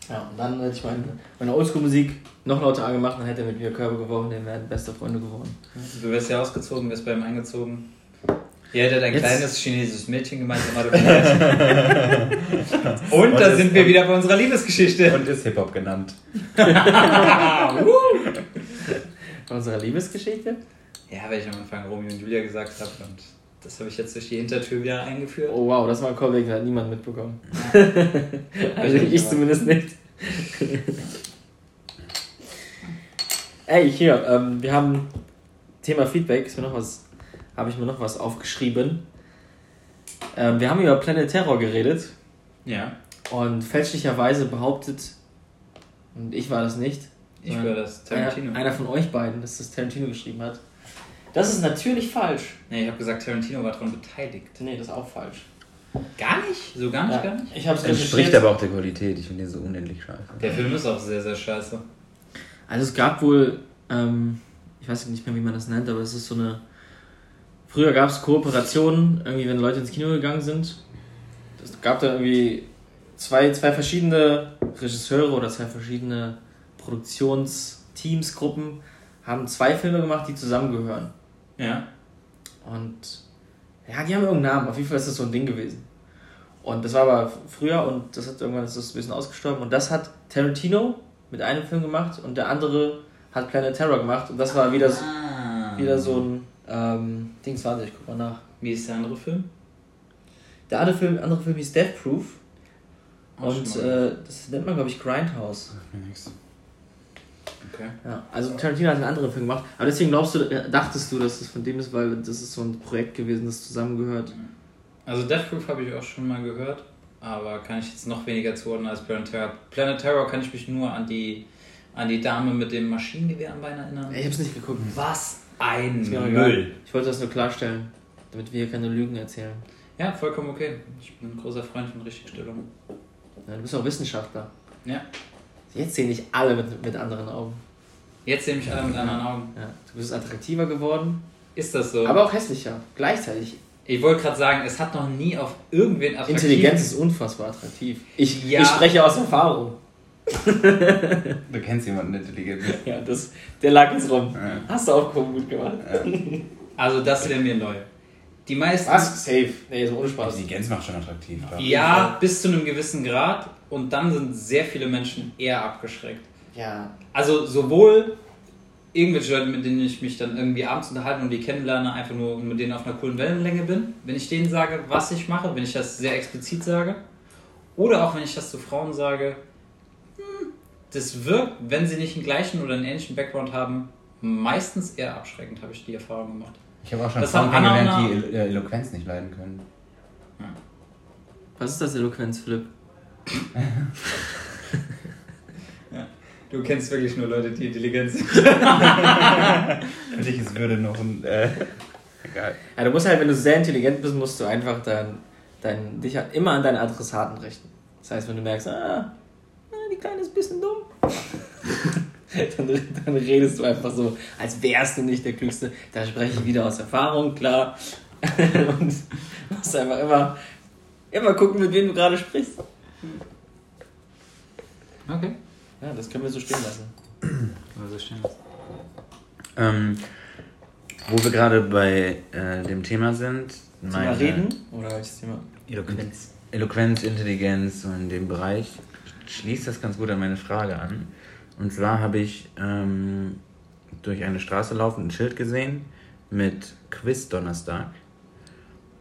Ja, und dann hätte ich meine, meine Oldschool-Musik noch lauter angemacht, dann hätte er mit mir Körbe geworfen, dann wären beste Freunde geworden. Du wirst ja ausgezogen, wirst bei ihm eingezogen. Ihr hättet ein Jetzt- kleines chinesisches Mädchen gemeinsam adoptiert. Und da Und sind es- wir wieder bei unserer Liebesgeschichte. Und ist Hip-Hop genannt. Von unserer Liebesgeschichte? Ja, weil ich am Anfang Romeo und Julia gesagt habe und das habe ich jetzt durch die Hintertür wieder eingeführt. Oh wow, das war ein Callback, hat niemand mitbekommen. Also ich gemacht. zumindest nicht. Ey, hier, ähm, wir haben Thema Feedback, ist mir noch was, habe ich mir noch was aufgeschrieben. Ähm, wir haben über Planet Terror geredet Ja, und fälschlicherweise behauptet, und ich war das nicht, ich höre das Tarantino. Einer, einer von euch beiden, dass das Tarantino geschrieben hat. Das ist natürlich falsch. Nee, ich habe gesagt, Tarantino war daran beteiligt. Nee, das ist auch falsch. Gar nicht? So gar nicht, Ja. gar nicht? Ich habe es Entspricht recherchiert. aber auch der Qualität. Ich finde den so unendlich scheiße. Der Film ist auch sehr, sehr scheiße. Also es gab wohl, ähm, ich weiß nicht mehr, wie man das nennt, aber es ist so eine. Früher gab es Kooperationen, irgendwie, wenn Leute ins Kino gegangen sind. Es gab da irgendwie zwei, zwei verschiedene Regisseure oder zwei verschiedene Produktionsteams, Gruppen, haben zwei Filme gemacht, die zusammengehören. Ja. Und ja, die haben irgendeinen Namen. Auf jeden Fall ist das so ein Ding gewesen. Und das war aber früher und das hat irgendwann ist das ein bisschen ausgestorben. Und das hat Tarantino mit einem Film gemacht und der andere hat Planet Terror gemacht. Und das war wieder, so- Ah. wieder so ein ähm, Dings, warte, ich guck mal nach. Wie ist der andere Film? Der andere Film, andere Film hieß Death Proof. Und äh, das nennt man, glaube ich, Grindhouse. Okay. Ja, also Tarantino hat einen anderen Film gemacht. Aber deswegen glaubst du, äh, dachtest du, dass das von dem ist, weil das ist so ein Projekt gewesen, das zusammengehört. Also Death Proof habe ich auch schon mal gehört, aber kann ich jetzt noch weniger zuordnen als Planet Terror. Planet Terror kann ich mich nur an die, an die Dame mit dem Maschinengewehr am Bein erinnern. Ich hab's nicht geguckt. Was ein Müll. Ich wollte das nur klarstellen, damit wir hier keine Lügen erzählen. Ja, vollkommen okay. Ich bin ein großer Freund von Richtigstellung. Ja, du bist auch Wissenschaftler. Ja. Jetzt sehen dich alle mit, mit anderen Augen. Jetzt sehe ich alle mit anderen Augen. Ja, du bist attraktiver geworden, Ist das so? aber auch hässlicher. Gleichzeitig. ich wollte gerade sagen, es hat noch nie auf irgendwen attraktiv... Intelligenz ist unfassbar attraktiv. Ich, Ja. ich spreche aus Erfahrung. Du kennst jemanden, der intelligent ist. Ja, das, der lag jetzt rum. Ja. Hast du aufgehoben, gut gemacht. Also das wäre mir neu. Die meisten... Was? Safe. Nee, so ohne Spaß. Intelligenz macht schon attraktiv. Ja, bis zu einem gewissen Grad. Und dann sind sehr viele Menschen eher abgeschreckt. Ja. Also sowohl irgendwelche Leute, mit denen ich mich dann irgendwie abends unterhalte und die kennenlerne, einfach nur mit denen auf einer coolen Wellenlänge bin, wenn ich denen sage, was ich mache, wenn ich das sehr explizit sage. Oder auch wenn ich das zu Frauen sage, hm, das wirkt, wenn sie nicht einen gleichen oder einen ähnlichen Background haben, meistens eher abschreckend, habe ich die Erfahrung gemacht. Ich habe auch schon Das Frauen kennengelernt, die äh, Eloquenz nicht leiden können. Was ist das Eloquenz, Philipp? Du kennst wirklich nur Leute, die intelligent sind. Für dich ist Würde noch ein. Äh, egal. Ja, du musst halt, wenn du sehr intelligent bist, musst du einfach dein, dein, dich halt immer an deine Adressaten richten. Das heißt, wenn du merkst, ah, ah, die Kleine ist ein bisschen dumm, dann, dann redest du einfach so, als wärst du nicht der Klügste. Da spreche ich wieder aus Erfahrung, klar. Und musst einfach immer, immer gucken, mit wem du gerade sprichst. Okay. Ja, das können wir so stehen lassen. Also stehen. Ähm, wo wir gerade bei äh, dem Thema sind. Thema meine- reden? Oder welches Thema? Eloquenz. Eloquenz, Intelligenz, so in dem Bereich schließt das ganz gut an meine Frage an. Und zwar habe ich ähm, durch eine Straße laufend ein Schild gesehen mit Quiz Donnerstag.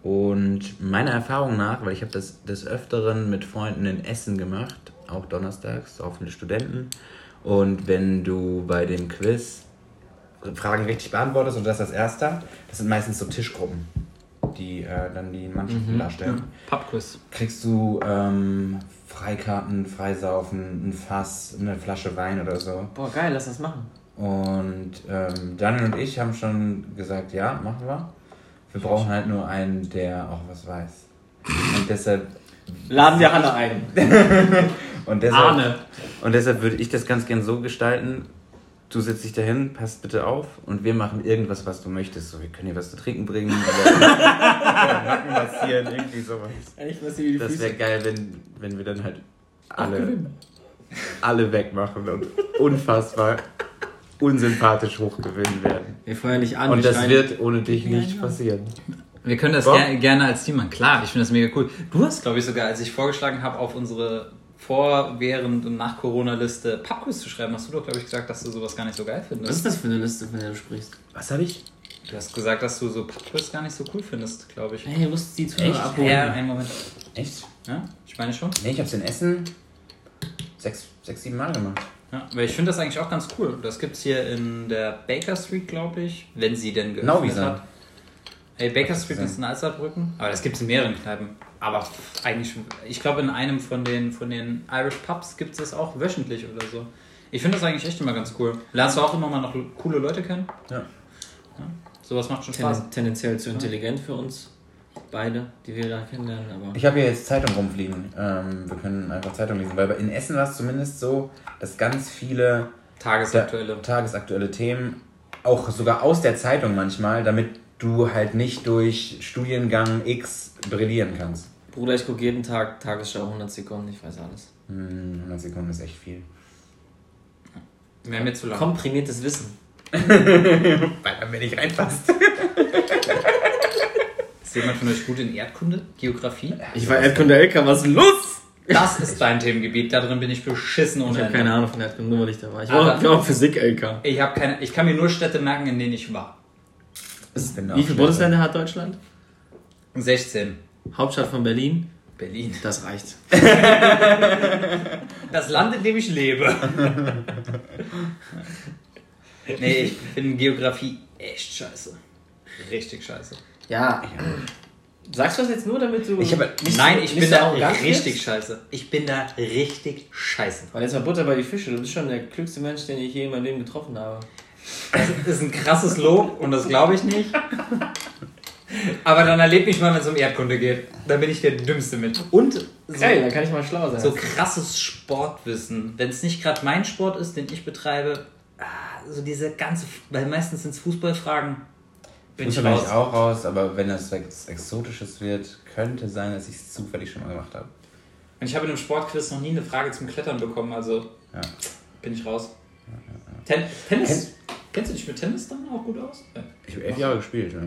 Und meiner Erfahrung nach, weil ich habe das des Öfteren mit Freunden in Essen gemacht, auch donnerstags, auch viele Studenten. Und wenn du bei dem Quiz Fragen richtig beantwortest und das als erster, das sind meistens so Tischgruppen, die äh, dann die Mannschaften darstellen Pubquiz. kriegst du ähm, Freikarten, Freisaufen, ein Fass, eine Flasche Wein oder so. Boah, geil, lass das machen. Und ähm, Daniel und ich haben schon gesagt, ja, machen wir. Wir brauchen halt nur einen, der auch was weiß. Und deshalb, Laden wir Hanna ein. und deshalb, Arne. und deshalb würde ich das ganz gern so gestalten. Du setzt dich dahin, passt bitte auf und wir machen irgendwas, was du möchtest. So, wir können dir was zu trinken bringen oder Nacken massieren, irgendwie sowas. Ich weiß nicht, wie die Das wäre geil, wenn, wenn wir dann halt alle, alle wegmachen und unfassbar unsympathisch hochgewinnen werden. Wir feuern dich an. Und das wird ohne dich nicht passieren. Wir können das ger gerne als Team machen. Klar, ich finde das mega cool. Du hast, glaube ich, sogar, als ich vorgeschlagen habe, auf unsere Vor-, Während- und Nach-Corona-Liste Pubquiz zu schreiben, hast du doch, glaube ich, gesagt, dass du sowas gar nicht so geil Was findest. ist das für eine Liste, von der du sprichst? Was habe ich? Du hast gesagt, dass du so Pubquiz gar nicht so cool findest, glaube ich. Hey, du musst die Zuhörer Echt? abholen. Ja, einen Moment. Echt? Ja, ich meine schon. Nee, ich habe es in Essen sechs, sechs, sieben Mal gemacht. Ja, weil ich finde das eigentlich auch ganz cool. Das gibt es hier in der Baker Street, glaube ich, wenn sie denn Genau wie geöffnet sie. hat. Hey, Baker Street ist in Alsterbrücken, aber das gibt es in mehreren Kneipen. Aber eigentlich, ich glaube, in einem von den, von den Irish Pubs gibt es das auch wöchentlich oder so. Ich finde das eigentlich echt immer ganz cool. Lernst du auch immer mal noch coole Leute kennen? Ja. Sowas macht schon Spaß. Ten, tendenziell zu intelligent für uns. Beide, die wir da kennenlernen. Aber Ich habe hier jetzt Zeitung rumfliegen. Ähm, wir können einfach Zeitung lesen, weil in Essen war es zumindest so, dass ganz viele Tagesaktuelle. tagesaktuelle Themen, auch sogar aus der Zeitung manchmal, damit du halt nicht durch Studiengang X brillieren kannst. Bruder, ich gucke jeden Tag Tagesschau 100 Sekunden, ich weiß alles. Hm, 100 Sekunden ist echt viel. Wäre mir zu lang. Komprimiertes Wissen. Weil dann mir nicht reinpasst. Ist jemand von euch gut in Erdkunde? Geografie? Ich war Erdkunde LK, was ist los? Das ist dein Themengebiet, da drin bin ich beschissen ohne Ich habe keine Ahnung von Erdkunde, nur weil ich da war. Ich war, ich war auch Physik LK. Ich, hab keine, ich kann mir nur Städte merken, in denen ich war. Wie auch viele Bundesländer hat Deutschland? 16. Hauptstadt von Berlin? Berlin. Das reicht. Das Land, in dem ich lebe. nee, ich finde Geografie echt scheiße. Richtig scheiße. Ja. Sagst du das jetzt nur, damit du. Ich habe- nicht Nein, ich bin da richtig wirst? scheiße. Ich bin da richtig scheiße. Weil jetzt mal Butter bei die Fische. Du bist schon der klügste Mensch, den ich je in meinem Leben getroffen habe. Das ist ein krasses Lob und das glaube ich nicht. Aber dann erlebe ich mal, wenn es um Erdkunde geht. Da bin ich der Dümmste mit. Und so, Geil, dann kann ich mal schlau sein. so krasses Sportwissen. Wenn es nicht gerade mein Sport ist, den ich betreibe, ah, so diese ganze, weil meistens sind es Fußballfragen, bin ich raus. ich auch raus, aber wenn das was Exotisches wird, könnte sein, dass ich es zufällig schon mal gemacht habe. Und ich habe in einem Sportquiz noch nie eine Frage zum Klettern bekommen, also Ja. bin ich raus. Ten Tennis? Kennst du dich mit Tennis dann auch gut aus? Ja. Ich habe elf Jahre gespielt. Ja.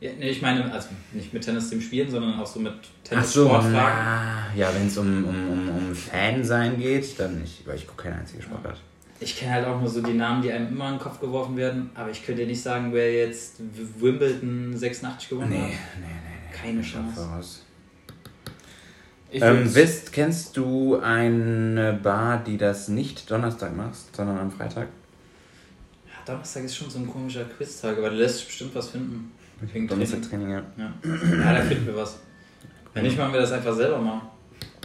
Ja, nee, ich meine, also nicht mit Tennis dem Spielen, sondern auch so mit Ach so, Tennis-Sportfragen. na, ja, wenn es um, um, um, um Fan sein geht, dann nicht, weil ich gucke keine einzige Sportart. Ich kenne halt auch nur so die Namen, die einem immer in den Kopf geworfen werden, aber ich könnte dir nicht sagen, wer jetzt Wimbledon 86 gewonnen Nee, hat. nee, nee, nee. Keine Chance. Ähm, wisst, kennst du eine Bar, die das nicht Donnerstag macht, sondern am Freitag? Ja, Donnerstag ist schon so ein komischer Quiz-Tag, aber da lässt bestimmt was finden. Wegen Donnerstag. Training, ja. Ja. ja, da finden wir was. Wenn nicht, machen wir das einfach selber mal.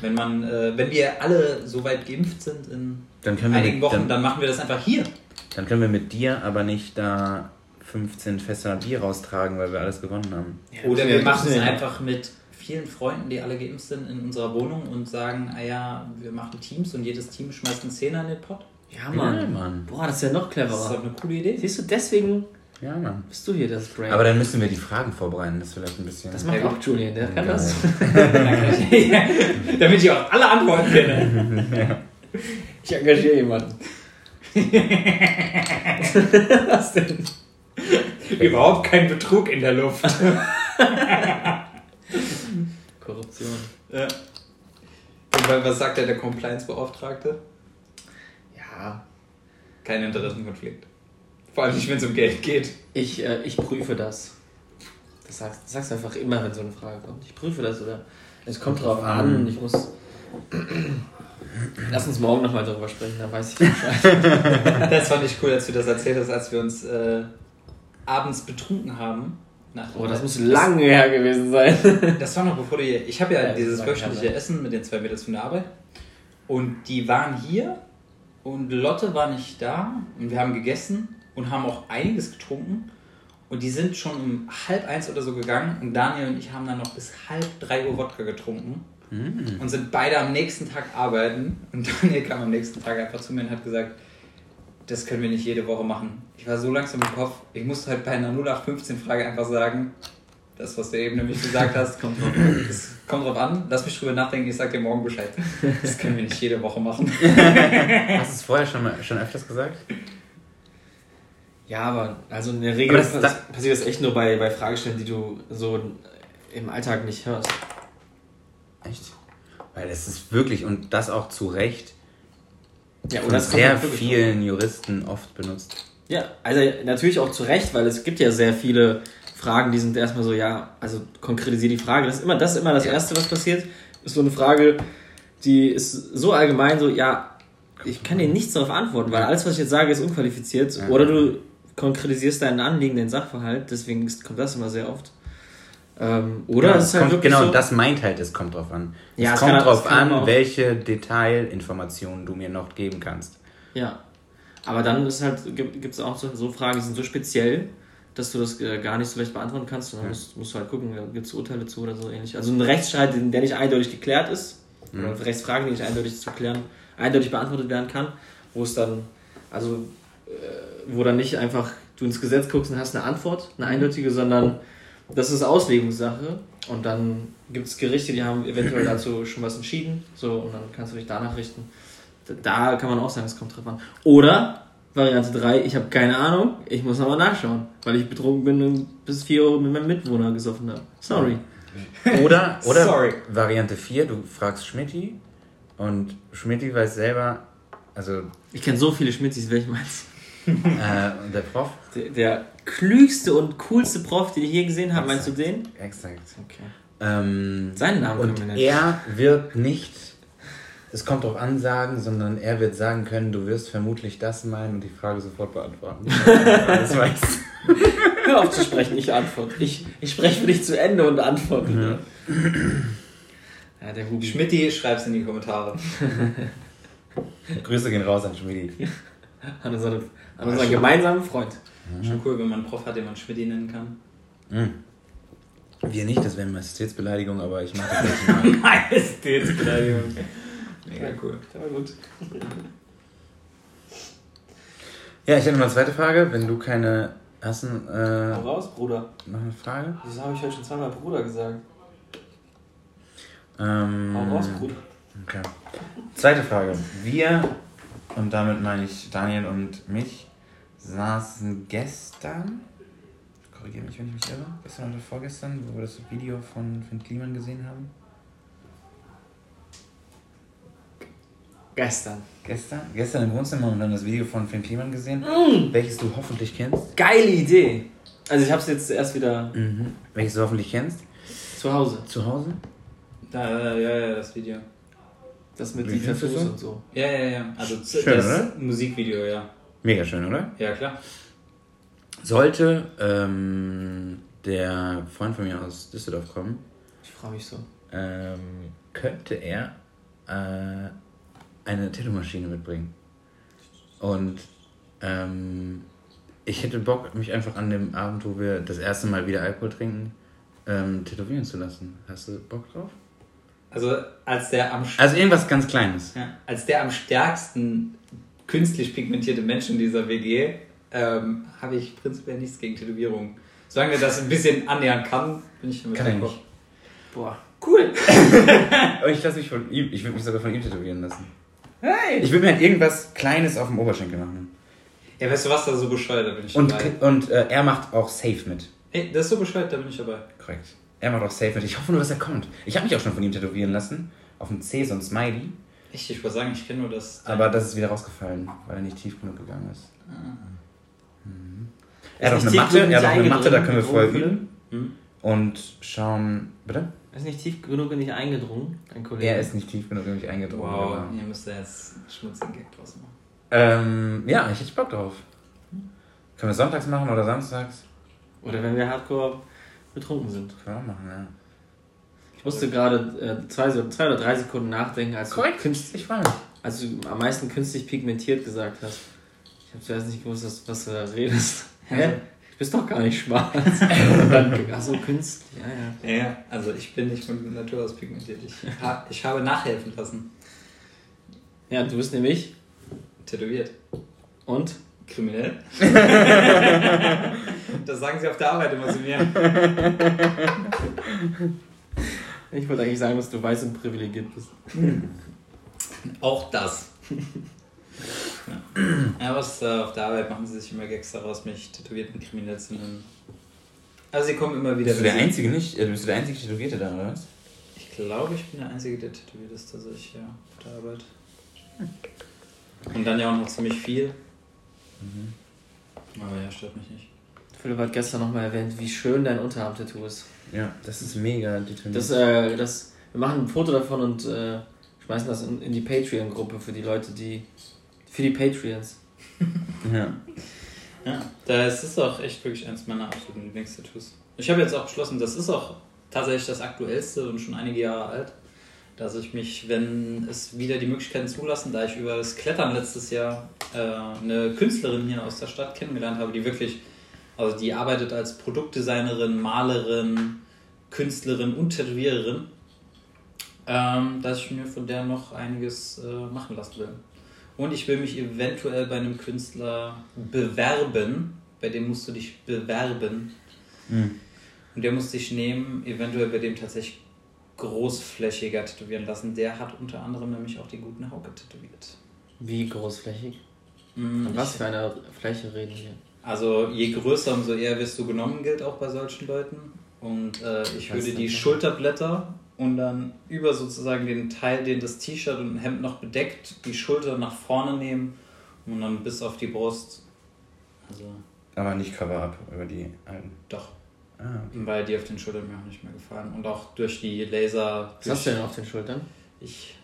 Wenn man, äh, wenn wir alle so weit geimpft sind in Dann können, wir einigen mit, Wochen, dann, dann machen wir das einfach hier. dann können wir mit dir aber nicht da 15 Fässer Bier raustragen, weil wir alles gewonnen haben. Oder Ja, wir machen es einfach mit vielen Freunden, die alle geimpft sind, in unserer Wohnung und sagen, ah ja, wir machen Teams und jedes Team schmeißt einen Zehner in den Pott. Ja, Mann. Ja, Mann. Boah, das ist ja noch Das ist cleverer. doch eine coole Idee. Siehst du, deswegen Ja, Mann. bist du hier das Brain. Aber dann müssen wir die Fragen vorbereiten, das ist vielleicht ein bisschen... das macht Ja, auch Julian, der kann Geil. das. Damit ich auch alle Antworten kenne. Ich engagiere jemanden. Was denn? Überhaupt kein Betrug in der Luft. Korruption. Ja. Und was sagt der, der Compliance-Beauftragte? Ja, Kein Interessenkonflikt. Vor allem nicht, wenn es um Geld geht. ich, äh, ich prüfe das. Das sagst, das sagst du einfach immer, wenn so eine Frage kommt. Ich prüfe das oder es kommt drauf an. Ich muss. Lass uns morgen nochmal darüber sprechen, dann weiß ich Bescheid. Das fand ich cool, als du das erzählt hast, als wir uns äh, abends betrunken haben. Nach, Oh, das muss lange her gewesen sein. Das war noch bevor du hier. Ich habe ja, Ja, dieses wöchentliche. Essen mit den zwei Mädels von der Arbeit. Und die waren hier und Lotte war nicht da. Und wir haben gegessen und haben auch einiges getrunken. Und die sind schon um halb eins oder so gegangen. Und Daniel und ich haben dann noch bis halb drei Uhr Wodka getrunken. Und sind beide am nächsten Tag arbeiten. Und Daniel kam am nächsten Tag einfach zu mir und hat gesagt, das können wir nicht jede Woche machen. Ich war so langsam im Kopf, ich musste halt bei einer 0815-Frage einfach sagen, das, was du eben nämlich gesagt hast, kommt drauf an. Das kommt drauf an, lass mich drüber nachdenken, ich sag dir morgen Bescheid. Das können wir nicht jede Woche machen. Hast du es vorher schon, mal, schon öfters gesagt? Ja, aber also in der Regel das- pass- passiert das echt nur bei, bei Fragestellen, die du so im Alltag nicht hörst. Echt? Weil es ist wirklich, und das auch zu Recht, Ja, von sehr vielen Juristen oft benutzt. Ja, also natürlich auch zu Recht, weil es gibt ja sehr viele Fragen, die sind erstmal so, ja, also konkretisier die Frage. Das ist immer das, ist immer das Ja. Erste, was passiert. Ist so eine Frage, die ist so allgemein, so, ja, ich kann dir nichts darauf antworten, weil alles, was ich jetzt sage, ist unqualifiziert. Ja. Oder du konkretisierst deinen Anliegen, den Sachverhalt, deswegen kommt das immer sehr oft. Ähm, oder Genau, es ist halt kommt, wirklich genau, so, das meint halt, es kommt drauf an. Ja, es kommt kann- drauf es kann an, auch- welche Detailinformationen du mir noch geben kannst. Ja. Aber dann ist halt, gibt es auch so, so Fragen, die sind so speziell, dass du das äh, gar nicht so leicht beantworten kannst. Und dann musst, musst du halt gucken, gibt es Urteile zu oder so ähnlich. Also ein Rechtsstreit, der nicht eindeutig geklärt ist, mhm. oder Rechtsfrage, die nicht eindeutig zu klären, eindeutig beantwortet werden kann, wo es dann, also äh, wo dann nicht einfach du ins Gesetz guckst und hast eine Antwort, eine eindeutige, sondern das ist Auslegungssache. Und dann gibt es Gerichte, die haben eventuell dazu schon was entschieden. So, und dann kannst du dich danach richten. Da kann man auch sagen, es kommt drauf an. Oder Variante 3, ich habe keine Ahnung, ich muss nochmal nachschauen, weil ich betrunken bin und bis 4 Uhr mit meinem Mitwohner gesoffen habe. Sorry. Oder, oder Sorry. Variante 4, du fragst Schmidti und Schmidti weiß selber, also. Ich kenne so viele Schmittis, welche meinst äh, der Prof? Der, der, klügste und coolste Prof, den ich je gesehen habe, meinst du den? Exakt. Okay. Ähm, Seinen Namen und er wird nicht es kommt drauf an sagen, sondern er wird sagen können, du wirst vermutlich das meinen und die Frage sofort beantworten. das weiß. Hör auf zu sprechen, ich antworte. Ich, ich spreche für dich zu Ende und antworte. Ja. Ja, der Hubi. Schmidti, schreib's in die Kommentare. Grüße gehen raus an Schmidti. An unseren, an unseren gemeinsamen Freund. Mhm. Schon cool, wenn man einen Prof hat, den man Schmidti nennen kann. Mhm. Wir nicht, das wäre eine Majestätsbeleidigung, aber ich mache das nicht mal. Majestätsbeleidigung. Mega cool. Der war gut. Ja, ich hätte noch eine zweite Frage. Wenn du keine hast, äh, Hau raus, Bruder. Noch eine Frage? Wieso habe ich heute schon zweimal Bruder gesagt? Ähm, Hau raus, Bruder. Okay. Zweite Frage. Wir, und damit meine ich Daniel und mich, saßen gestern, korrigiere mich, wenn ich mich irre, gestern oder vorgestern, wo wir das Video von Finn Kliman gesehen haben. Gestern. Gestern? Gestern im Wohnzimmer und dann das Video von Finn Kliman gesehen, mm. welches du hoffentlich kennst. Geile Idee! Also ich habe es jetzt erst wieder... Mhm. Welches du hoffentlich kennst. Zu Hause. Zu Hause? Da, ja, ja, das Video. Das mit die Tattoos und so. Ja, ja, ja. Also schön, das oder? Musikvideo, ja. Mega schön, oder? Ja, klar. Sollte ähm, der Freund von mir aus Düsseldorf kommen. Ich freue mich so. Ähm, könnte er äh, eine Tattoo-Maschine mitbringen. Und ähm, ich hätte Bock, mich einfach an dem Abend, wo wir das erste Mal wieder Alkohol trinken, ähm, tätowieren zu lassen. Hast du Bock drauf? Also als der am Also irgendwas ganz Kleines. Ja, als der am stärksten künstlich pigmentierte Mensch in dieser WG ähm, habe ich prinzipiell nichts gegen Tätowierungen. Solange er das ein bisschen annähern kann, bin ich damit kann er nicht. Boah, cool. ich lasse mich von ihm, ich würde mich sogar von ihm tätowieren lassen. Hey! Ich will mir halt irgendwas Kleines auf dem Oberschenkel machen. Ja, weißt du was, da so bescheuert, da bin ich und, dabei. Und äh, er macht auch safe mit. Ey, das ist so bescheuert, da bin ich dabei. Korrekt. Er macht auch safe mit. Ich hoffe nur, dass er kommt. Ich habe mich auch schon von ihm tätowieren lassen. Auf dem C so ein Smiley. Echt, ich wollte sagen, ich kenne nur das. Aber das ist wieder rausgefallen, weil er nicht tief genug gegangen ist. Ah. Mhm. Er hat auch eine Matte, er hat auch eine Matte, da können wir folgen. Hm? Und schauen. Bitte? Er ist nicht tief genug in dich eingedrungen, dein Kollege. Er ist nicht tief genug in mich eingedrungen. Wow, aber. ihr müsst da jetzt einen schmutzigen Gag draus machen. Ähm, ja, ich hätte Bock drauf. Können wir sonntags machen oder samstags? Oder wenn wir hardcore betrunken sind. Können wir auch machen, ja. Ich musste gerade äh, zwei, zwei oder drei Sekunden nachdenken, als Korrekt, du, ich freue mich. als du am meisten künstlich pigmentiert gesagt hast. Ich habe zuerst nicht gewusst, was du da redest. Hä? bist doch gar nicht schwarz. Und dann, ach so, künstlich, ja, ja. Ja, also ich bin nicht von Natur aus pigmentiert. Ich, ich habe nachhelfen lassen. Ja, du bist nämlich tätowiert. Und? Kriminell. das sagen sie auf der Arbeit immer zu mir. Ich wollte eigentlich sagen, dass du weiß und privilegiert bist. Auch das. Ja, was äh, auf der Arbeit machen sie sich immer Gags daraus, mich tätowierten kriminell zu nennen. Also sie kommen immer wieder. Bist du der Einzige nicht? Äh, bist du der einzige Tätowierte da, oder was? Ich glaube, ich bin der Einzige, der tätowiert ist, tatsächlich, ja, auf der Arbeit. Und dann ja auch noch ziemlich viel. Mhm. Aber ja, stört mich nicht. Philipp hat gestern nochmal erwähnt, wie schön dein Unterarm-Tattoo ist. Ja, das ist mega Das, äh, das, wir machen ein Foto davon und äh, schmeißen das in, in die Patreon-Gruppe für die Leute, die für die Patreons. ja. Ja, das ist auch echt wirklich eins meiner absoluten Lieblingstattoos. Ich habe jetzt auch beschlossen, das ist auch tatsächlich das aktuellste und schon einige Jahre alt, dass ich mich, wenn es wieder die Möglichkeiten zulassen, da ich über das Klettern letztes Jahr äh, eine Künstlerin hier aus der Stadt kennengelernt habe, die wirklich Also die arbeitet als Produktdesignerin, Malerin, Künstlerin und Tätowiererin. Ähm, dass ich mir von der noch einiges äh, machen lassen will. Und ich will mich eventuell bei einem Künstler bewerben. Bei dem musst du dich bewerben. Mhm. Und der muss sich nehmen, eventuell bei dem tatsächlich großflächiger tätowieren lassen. Der hat unter anderem nämlich auch die guten Hauke tätowiert. Wie großflächig? Mm, Von was für eine Fläche reden wir? Also je größer, umso eher wirst du genommen, gilt auch bei solchen Leuten. Und äh, ich würde die? Schulterblätter und dann über sozusagen den Teil, den das T-Shirt und Hemd noch bedeckt, die Schulter nach vorne nehmen und dann bis auf die Brust. Also Aber nicht Cover-Up über die alten. doch, Ah, okay. weil die auf den Schultern mir auch nicht mehr gefallen. Und auch durch die Laser. Was hast du denn auf den Schultern? Ich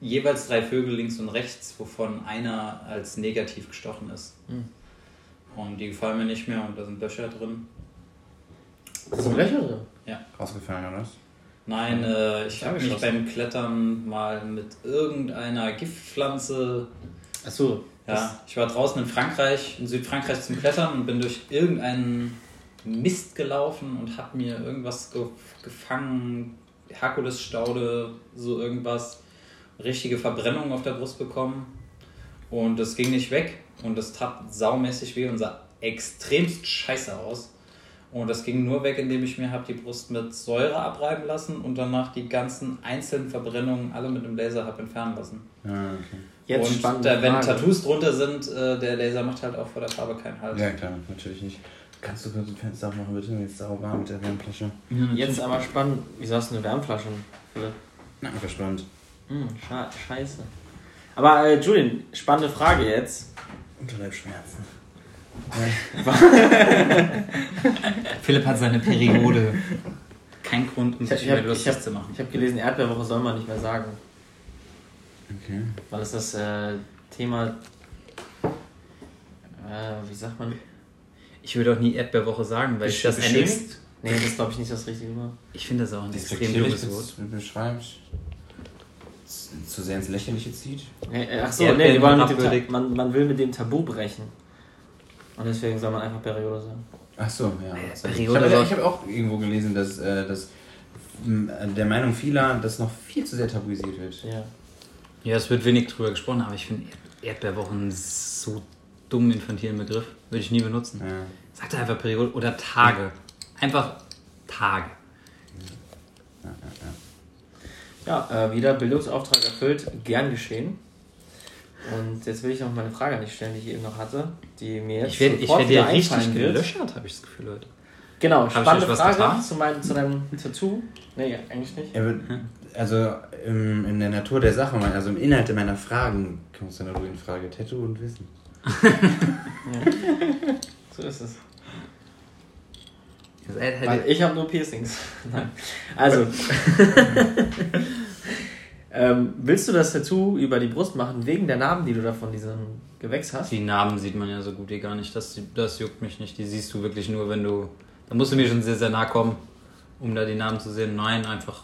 jeweils drei Vögel links und rechts, wovon einer als negativ gestochen ist. Hm. Und die gefallen mir nicht mehr und da sind Löcher drin. Das sind Löcher drin. Rausgefallen, oder was? Nein, äh, ich habe mich beim Klettern mal mit irgendeiner Giftpflanze. Achso. Ja, ich war draußen in Frankreich, in Südfrankreich zum Klettern und bin durch irgendeinen Mist gelaufen und habe mir irgendwas ge gefangen, Herkulesstaude, so irgendwas, richtige Verbrennung auf der Brust bekommen und das ging nicht weg und das tat saumäßig weh und sah extremst scheiße aus. Und das ging nur weg, indem ich mir habe die Brust mit Säure abreiben lassen und danach die ganzen einzelnen Verbrennungen alle mit einem Laser habe entfernen lassen. Ah, okay. Jetzt und spannende da, wenn Frage. Tattoos drunter sind, äh, der Laser macht halt auch vor der Farbe keinen Halt. Ja, klar, natürlich nicht. Kannst du kurz ein Fenster aufmachen, bitte? Mir ist sau warm mit der Wärmflasche. Jetzt aber spannend. Wieso hast du eine Wärmflasche? Nacken verspannt. Hm, scheiße. Aber äh, Julian, spannende Frage jetzt. Unterleibschmerzen. Philipp hat seine Periode. Kein Grund, um Ich, sich ich habe über lustig hab, zu machen. ich hab gelesen, Erdbeerwoche soll man nicht mehr sagen. Okay. Weil es das äh, Thema. Äh, wie sagt man? Ich würde auch nie Erdbeerwoche sagen, weil ich das ex Nee, das ist glaube ich nicht das richtige Wort. Ich finde das auch ein extrem dummes Wort. be- beschreibt. Zu sehr ins Lächerliche zieht. Äh, ach so, Erdbeeren nee, die wollen mit man, man will mit dem Tabu brechen. Und deswegen soll man einfach Periode sagen. Ach so, ja. Äh, Ich Periode habe ich hab auch irgendwo gelesen, dass, äh, dass m, der Meinung vieler das noch viel zu sehr tabuisiert wird. Ja. Ja, es wird wenig drüber gesprochen, aber ich finde Erdbeerwoche einen so dummen infantilen Begriff. Würde ich nie benutzen. Ja. Sag da einfach Periode oder Tage. Einfach Tage. Ja, äh, wieder Bildungsauftrag erfüllt, gern geschehen. Und jetzt will ich noch meine Frage nicht stellen, die ich eben noch hatte, die mir jetzt Ich werde ich sofort werd wieder richtig einfallen wird. gelöchert, habe ich das Gefühl heute. Genau, ich spannende euch was Frage zu, meinem, zu deinem Tattoo. Nee, eigentlich nicht. Er wird, also im, in der Natur der Sache, also im Inhalt meiner Fragen, kommst du nur in Frage Tattoo und Wissen. So ist es. Ihr seid halt- Weil ich habe nur Piercings. Nein. Also. ähm, willst du das Tattoo über die Brust machen, wegen der Narben, die du da von diesem Gewächs hast? Die Narben sieht man ja so gut wie gar nicht. Das, das juckt mich nicht. Die siehst du wirklich nur, wenn du. Da musst du mir schon sehr, sehr nah kommen, um da die Narben zu sehen. Nein, einfach.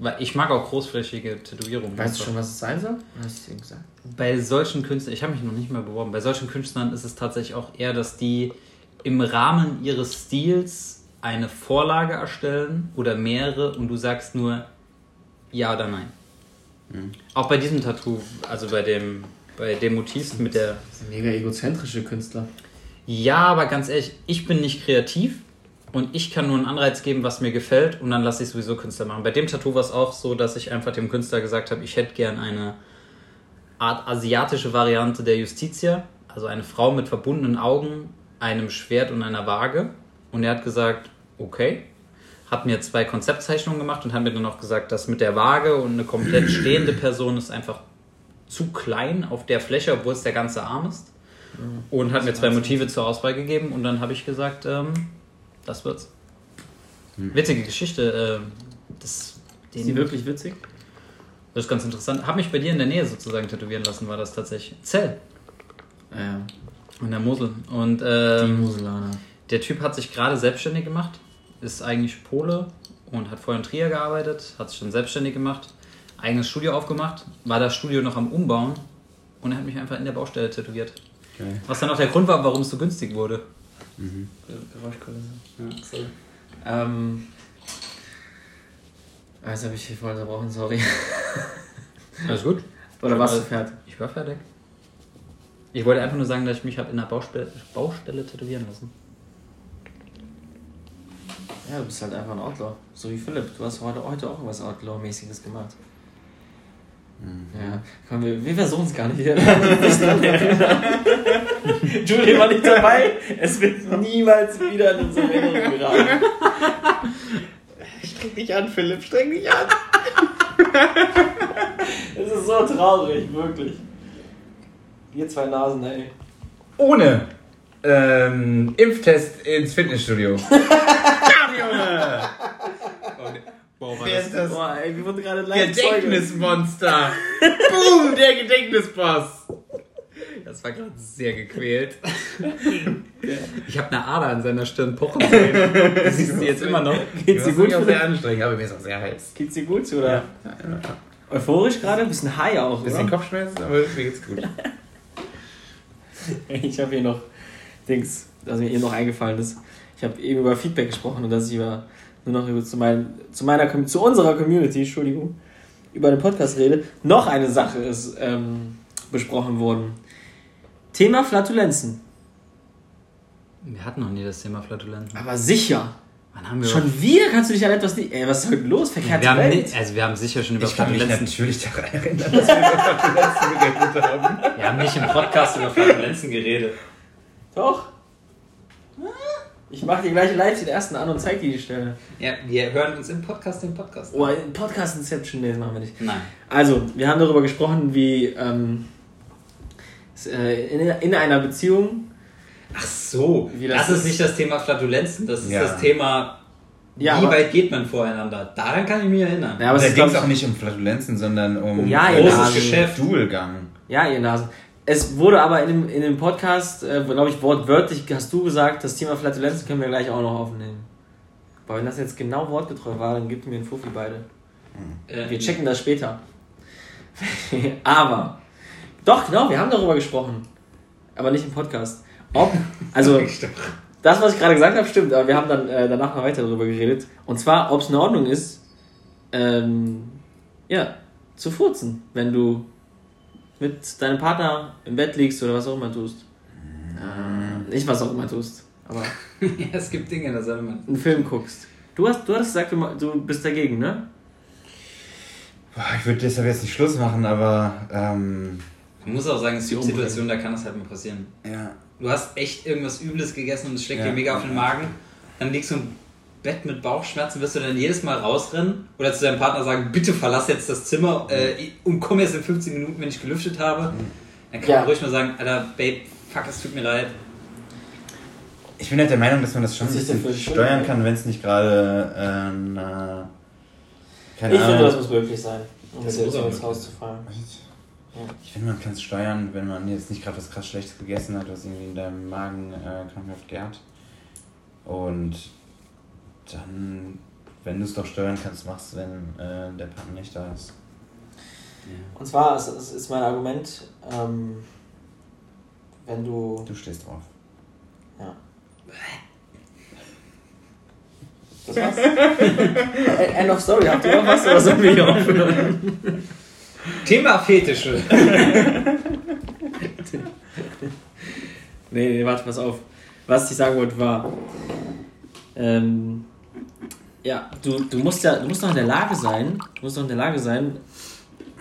Weil ich mag auch großflächige Tätowierungen. Weißt du schon, was es sein soll? Hast du eben gesagt? Bei solchen Künstlern, ich habe mich noch nicht mal beworben, bei solchen Künstlern ist es tatsächlich auch eher, dass die im Rahmen ihres Stils eine Vorlage erstellen oder mehrere und du sagst nur ja oder nein. Auch bei diesem Tattoo, also bei dem, bei dem Motiv mit der. Das sind mega egozentrische Künstler. Ja, aber ganz ehrlich, ich bin nicht kreativ und ich kann nur einen Anreiz geben, was mir gefällt und dann lasse ich sowieso Künstler machen. Bei dem Tattoo war es auch so, dass ich einfach dem Künstler gesagt habe, ich hätte gern eine Art asiatische Variante der Justitia, also eine Frau mit verbundenen Augen, einem Schwert und einer Waage. Und er hat gesagt, okay. Hat mir zwei Konzeptzeichnungen gemacht und hat mir dann auch gesagt, dass mit der Waage und eine komplett stehende Person ist einfach zu klein auf der Fläche, obwohl es der ganze Arm ist. Und hat mir zwei Motive zur Auswahl gegeben und dann habe ich gesagt, ähm, das wird's. Witzige Geschichte. ähm, das, Ist die wirklich witzig? das ist ganz interessant. Habe mich bei dir in der Nähe sozusagen tätowieren lassen, war das tatsächlich. Zell Ja. in der Mosel. Und Die ähm, Moselaner. Der Typ hat sich gerade selbstständig gemacht, ist eigentlich Pole und hat vorher in Trier gearbeitet, hat sich dann selbstständig gemacht, eigenes Studio aufgemacht, war das Studio noch am Umbauen und er hat mich einfach in der Baustelle tätowiert. Geil. Was dann auch der Grund war, warum es so günstig wurde. Mhm. Geräuschkulisse. Ja, sorry. Ähm. Jetzt habe ich hier voll unterbrochen, sorry. Alles gut. Oder warst du Also, fertig? Ich war fertig. Ich wollte einfach nur sagen, dass ich mich habe in der Baustelle, Baustelle tätowieren lassen. Ja, du bist halt einfach ein Outlaw. So wie Philipp. Du hast heute, heute auch was Outlaw-mäßiges gemacht. Ja, komm, wir, wir versuchen es gar nicht. Julian war nicht dabei. Es wird niemals wieder in unsere Erinnerung geraten. Streng dich an, Philipp. Streng dich an. Es ist so traurig, wirklich. Wir zwei Nasen, ey. Ohne ähm, Impftest ins Fitnessstudio. Wow, Wer ist das? Boah, ey, wir wurden gerade live. Gedächtnismonster! Boom, der Gedächtnisboss! Das war gerade sehr gequält. Ich habe eine Ader an seiner Stirn pochen sehen. Du siehst sie jetzt immer noch. Geht's dir gut? auch Philipp? sehr anstrengend, aber mir ist auch sehr heiß. Geht's dir gut, oder? Euphorisch gerade? Ein bisschen high auch, Bisschen oder? Kopfschmerzen, aber mir geht's gut. Ich habe hier noch Dings, das mir eben noch eingefallen ist. Ich habe eben über Feedback gesprochen und dass ich über, nur noch über zu, mein, zu meiner zu unserer Community, Entschuldigung, über den Podcast rede. Noch eine Sache ist ähm, besprochen worden. Thema Flatulenzen. Wir hatten noch nie das Thema Flatulenzen. Aber sicher. Wann haben wir Schon wieder kannst du dich an etwas nicht. Ey, was ist heute los? Verkehrte wir haben, Welt. ni- also wir haben sicher schon über Ich kann mich Flatulenzen. natürlich daran erinnern, dass wir über Flatulenzen geredet haben. Wir haben nicht im Podcast über Flatulenzen geredet. Doch. Ich mache die gleiche live den ersten an und zeig dir die Stelle. Ja, wir hören uns im Podcast den Podcast. Oh, Podcast Inception, nee, das machen wir nicht. Nein. Also, wir haben darüber gesprochen, wie ähm, äh, in, in einer Beziehung. Ach so, Wie das, das ist ist? nicht das Thema Flatulenzen, das ist Ja. das Thema, Ja, wie weit geht man voreinander. Daran kann ich mich erinnern. Ja, aber da ging es auch ich, nicht um Flatulenzen, sondern um Ja, Großes. Geschäft. Stuhlgang. Ja, ihr Nasen. Es wurde aber in dem, in dem Podcast, äh, glaube ich, wortwörtlich hast du gesagt, das Thema Flatulenzen können wir gleich auch noch aufnehmen. Aber wenn das jetzt genau wortgetreu war, dann gibt mir einen Fuffi beide. Äh, Wir checken das später. aber, doch, genau, wir haben darüber gesprochen. Aber nicht im Podcast. Ob, also, das, was ich gerade gesagt habe, stimmt, aber wir haben dann äh, danach noch weiter darüber geredet. Und zwar, ob es in Ordnung ist, ähm, ja, zu furzen, wenn du mit deinem Partner im Bett liegst oder was auch immer tust. Äh, nicht was auch immer tust, aber ja, es gibt Dinge, da soll man. einen Film guckst. Du hast, du hattest gesagt, du, bist dagegen, ne? Boah, ich würde deshalb jetzt nicht Schluss machen, aber ähm, Man muss auch sagen, es gibt umbringen. Situationen, da kann das halt mal passieren. ja. Du hast echt irgendwas Übles gegessen und es schlägt Ja. dir mega auf den Magen. Dann liegst du im Bett mit Bauchschmerzen, wirst du dann jedes Mal rausrennen oder zu deinem Partner sagen, bitte verlass jetzt das Zimmer äh, und komm erst in 15 Minuten, wenn ich gelüftet habe. Dann kann Ja. man ruhig mal sagen, Alter, Babe, fuck, es tut mir leid. Ich bin halt der Meinung, dass man das schon ein ist denn bisschen ein steuern kann, wenn es nicht gerade äh, na, keine Ich finde, Ahnung. das muss möglich sein, um Das auch ins Haus zu fahren. Ich finde, man kann es steuern, wenn man jetzt nicht gerade was krass Schlechtes gegessen hat, was irgendwie in deinem Magen äh, krankhaft gärt. Und dann, wenn du es doch steuern kannst, machst wenn äh, der Partner nicht da ist. Und zwar ist, ist, ist mein Argument, ähm, wenn du. Du stehst drauf. Ja. Das war's. End end of story. Habt ihr noch was oder sollen wir hier aufhören? Thema Fetische. Nee, nee, warte, pass auf. Was ich sagen wollte war, ähm, ja, du, du musst ja, du musst doch in der Lage sein, du musst doch in der Lage sein,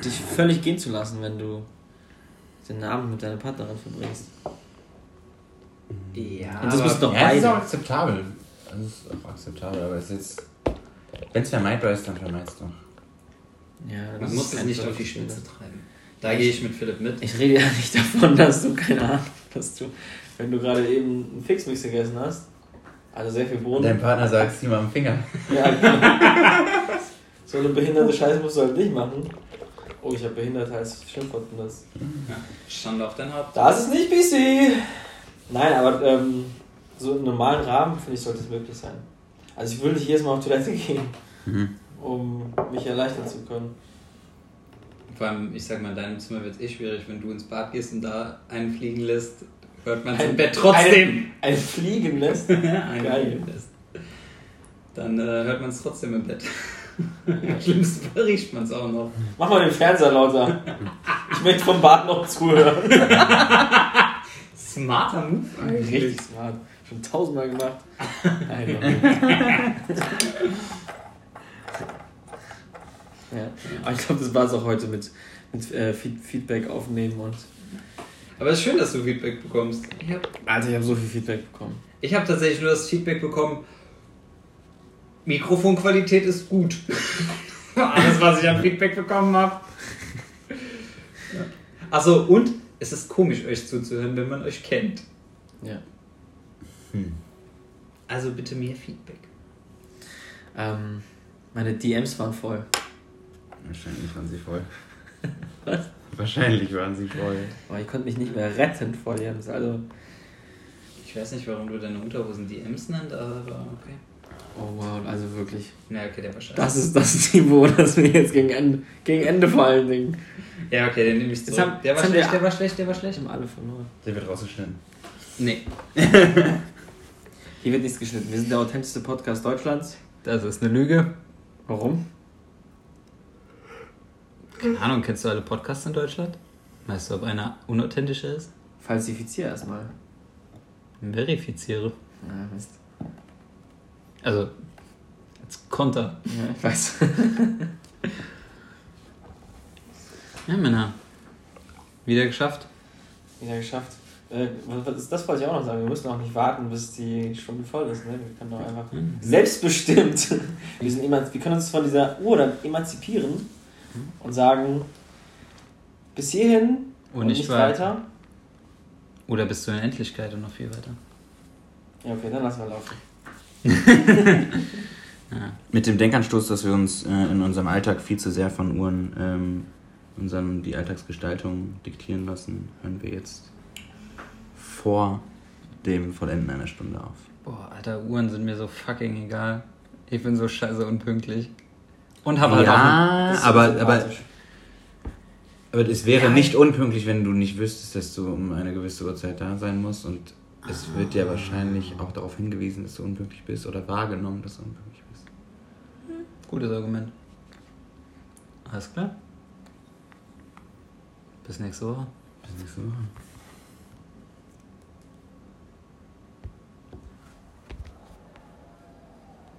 dich völlig gehen zu lassen, wenn du den Abend mit deiner Partnerin verbringst. Ja, Und das müssen doch Ja, es ist auch akzeptabel. Das ist auch akzeptabel, aber es ist jetzt. Wenn es vermeidbar ist, dann vermeid's doch. Ja, das man ist muss es nicht auf die. Spitze treiben. Da gehe ich mit Philipp mit. Ich rede ja nicht davon, dass du, keine Ahnung, dass du, wenn du gerade eben einen Fixmix gegessen hast, also sehr viel Bohnen. Dein Partner sagt es ihm am Finger. Ja, genau. so eine behinderte Scheiße musst du halt nicht machen. Oh, ich habe behindert als Schimpfwort benutzt. Ja, Stand auf dein Haupt. Das ist nicht PC! Nein, aber ähm, so im normalen Rahmen, finde ich, sollte es möglich sein. Also ich würde nicht jedes Mal auf Toilette gehen, Mhm. um mich erleichtern zu können. Vor allem, ich sag mal, in deinem Zimmer wird es eh schwierig, wenn du ins Bad gehst und da einen fliegen lässt. Hört man es im Bett trotzdem. Ein, ein fliegen lässt. Ein Geil. Lässt. Dann äh, hört man es trotzdem im Bett. Am schlimmsten Fall riecht man es auch noch. Mach mal den Fernseher lauter. Ich möchte vom Bad noch zuhören. Smarter Move Richtig smart. Schon tausendmal gemacht. Ja. Aber ich glaube, das war es auch heute mit, mit äh, Feed- Feedback aufnehmen und. Aber es ist schön, dass du Feedback bekommst. Ich habe Alter, ich habe so viel Feedback bekommen. ich hab tatsächlich nur das Feedback bekommen, Mikrofonqualität ist gut. Alles, was ich an Feedback bekommen habe. Achso, und es ist komisch, euch zuzuhören, wenn man euch kennt. Ja. Also bitte mehr Feedback. Ähm, meine DMs waren voll. Wahrscheinlich waren sie voll. Was? Wahrscheinlich waren sie voll. Aber ich konnte mich nicht mehr retten vor DMs. Also, Ich weiß nicht, warum du deine Unterhosen DMs nennt, aber okay. oh wow, also wirklich. Na, okay, der war scheiße. Das ist das Niveau, das wir jetzt gegen Ende, gegen Ende vor allen Dingen. Ja, okay, den nehme ich zurück. haben- der war jetzt haben schlecht, wir- der war schlecht, der war schlecht. haben alle verloren. Der wird rausgeschnitten. Nee. Hier wird nichts geschnitten. Wir sind der authentischste Podcast Deutschlands. Das ist eine Lüge. Warum? Keine Ahnung, kennst du alle Podcasts in Deutschland? Weißt du, ob einer unauthentischer ist? Falsifizier erstmal. Verifiziere. Ja, Mist. Also, als Konter. Ja, ich weiß. Ja, Männer. Wieder geschafft. Wieder geschafft. Äh, was, das wollte ich auch noch sagen. Wir müssen auch nicht warten, bis die Stunde voll ist. Ne? Wir können doch einfach Mhm. selbstbestimmt. Wir, sind emanz wir können uns von dieser Uhr dann emanzipieren und sagen, bis hierhin Und nicht weiter. Oder bis zur Unendlichkeit und noch viel weiter. Ja, okay, dann lassen wir laufen. Ja. Mit dem Denkanstoß, dass wir uns äh, in unserem Alltag viel zu sehr von Uhren ähm, unseren, die Alltagsgestaltung diktieren lassen, hören wir jetzt vor dem Vollenden einer Stunde auf. Boah, Alter, Uhren sind mir so fucking egal. Ich bin so scheiße unpünktlich. Und habe halt auch. ja, ist aber, aber, aber es wäre Ja. nicht unpünktlich, wenn du nicht wüsstest, dass du um eine gewisse Uhrzeit da sein musst und es wird dir wahrscheinlich auch darauf hingewiesen, dass du unpünktlich bist oder wahrgenommen, dass du unpünktlich bist. Gutes Argument. Alles klar. Bis nächste Woche. Bis nächste Woche.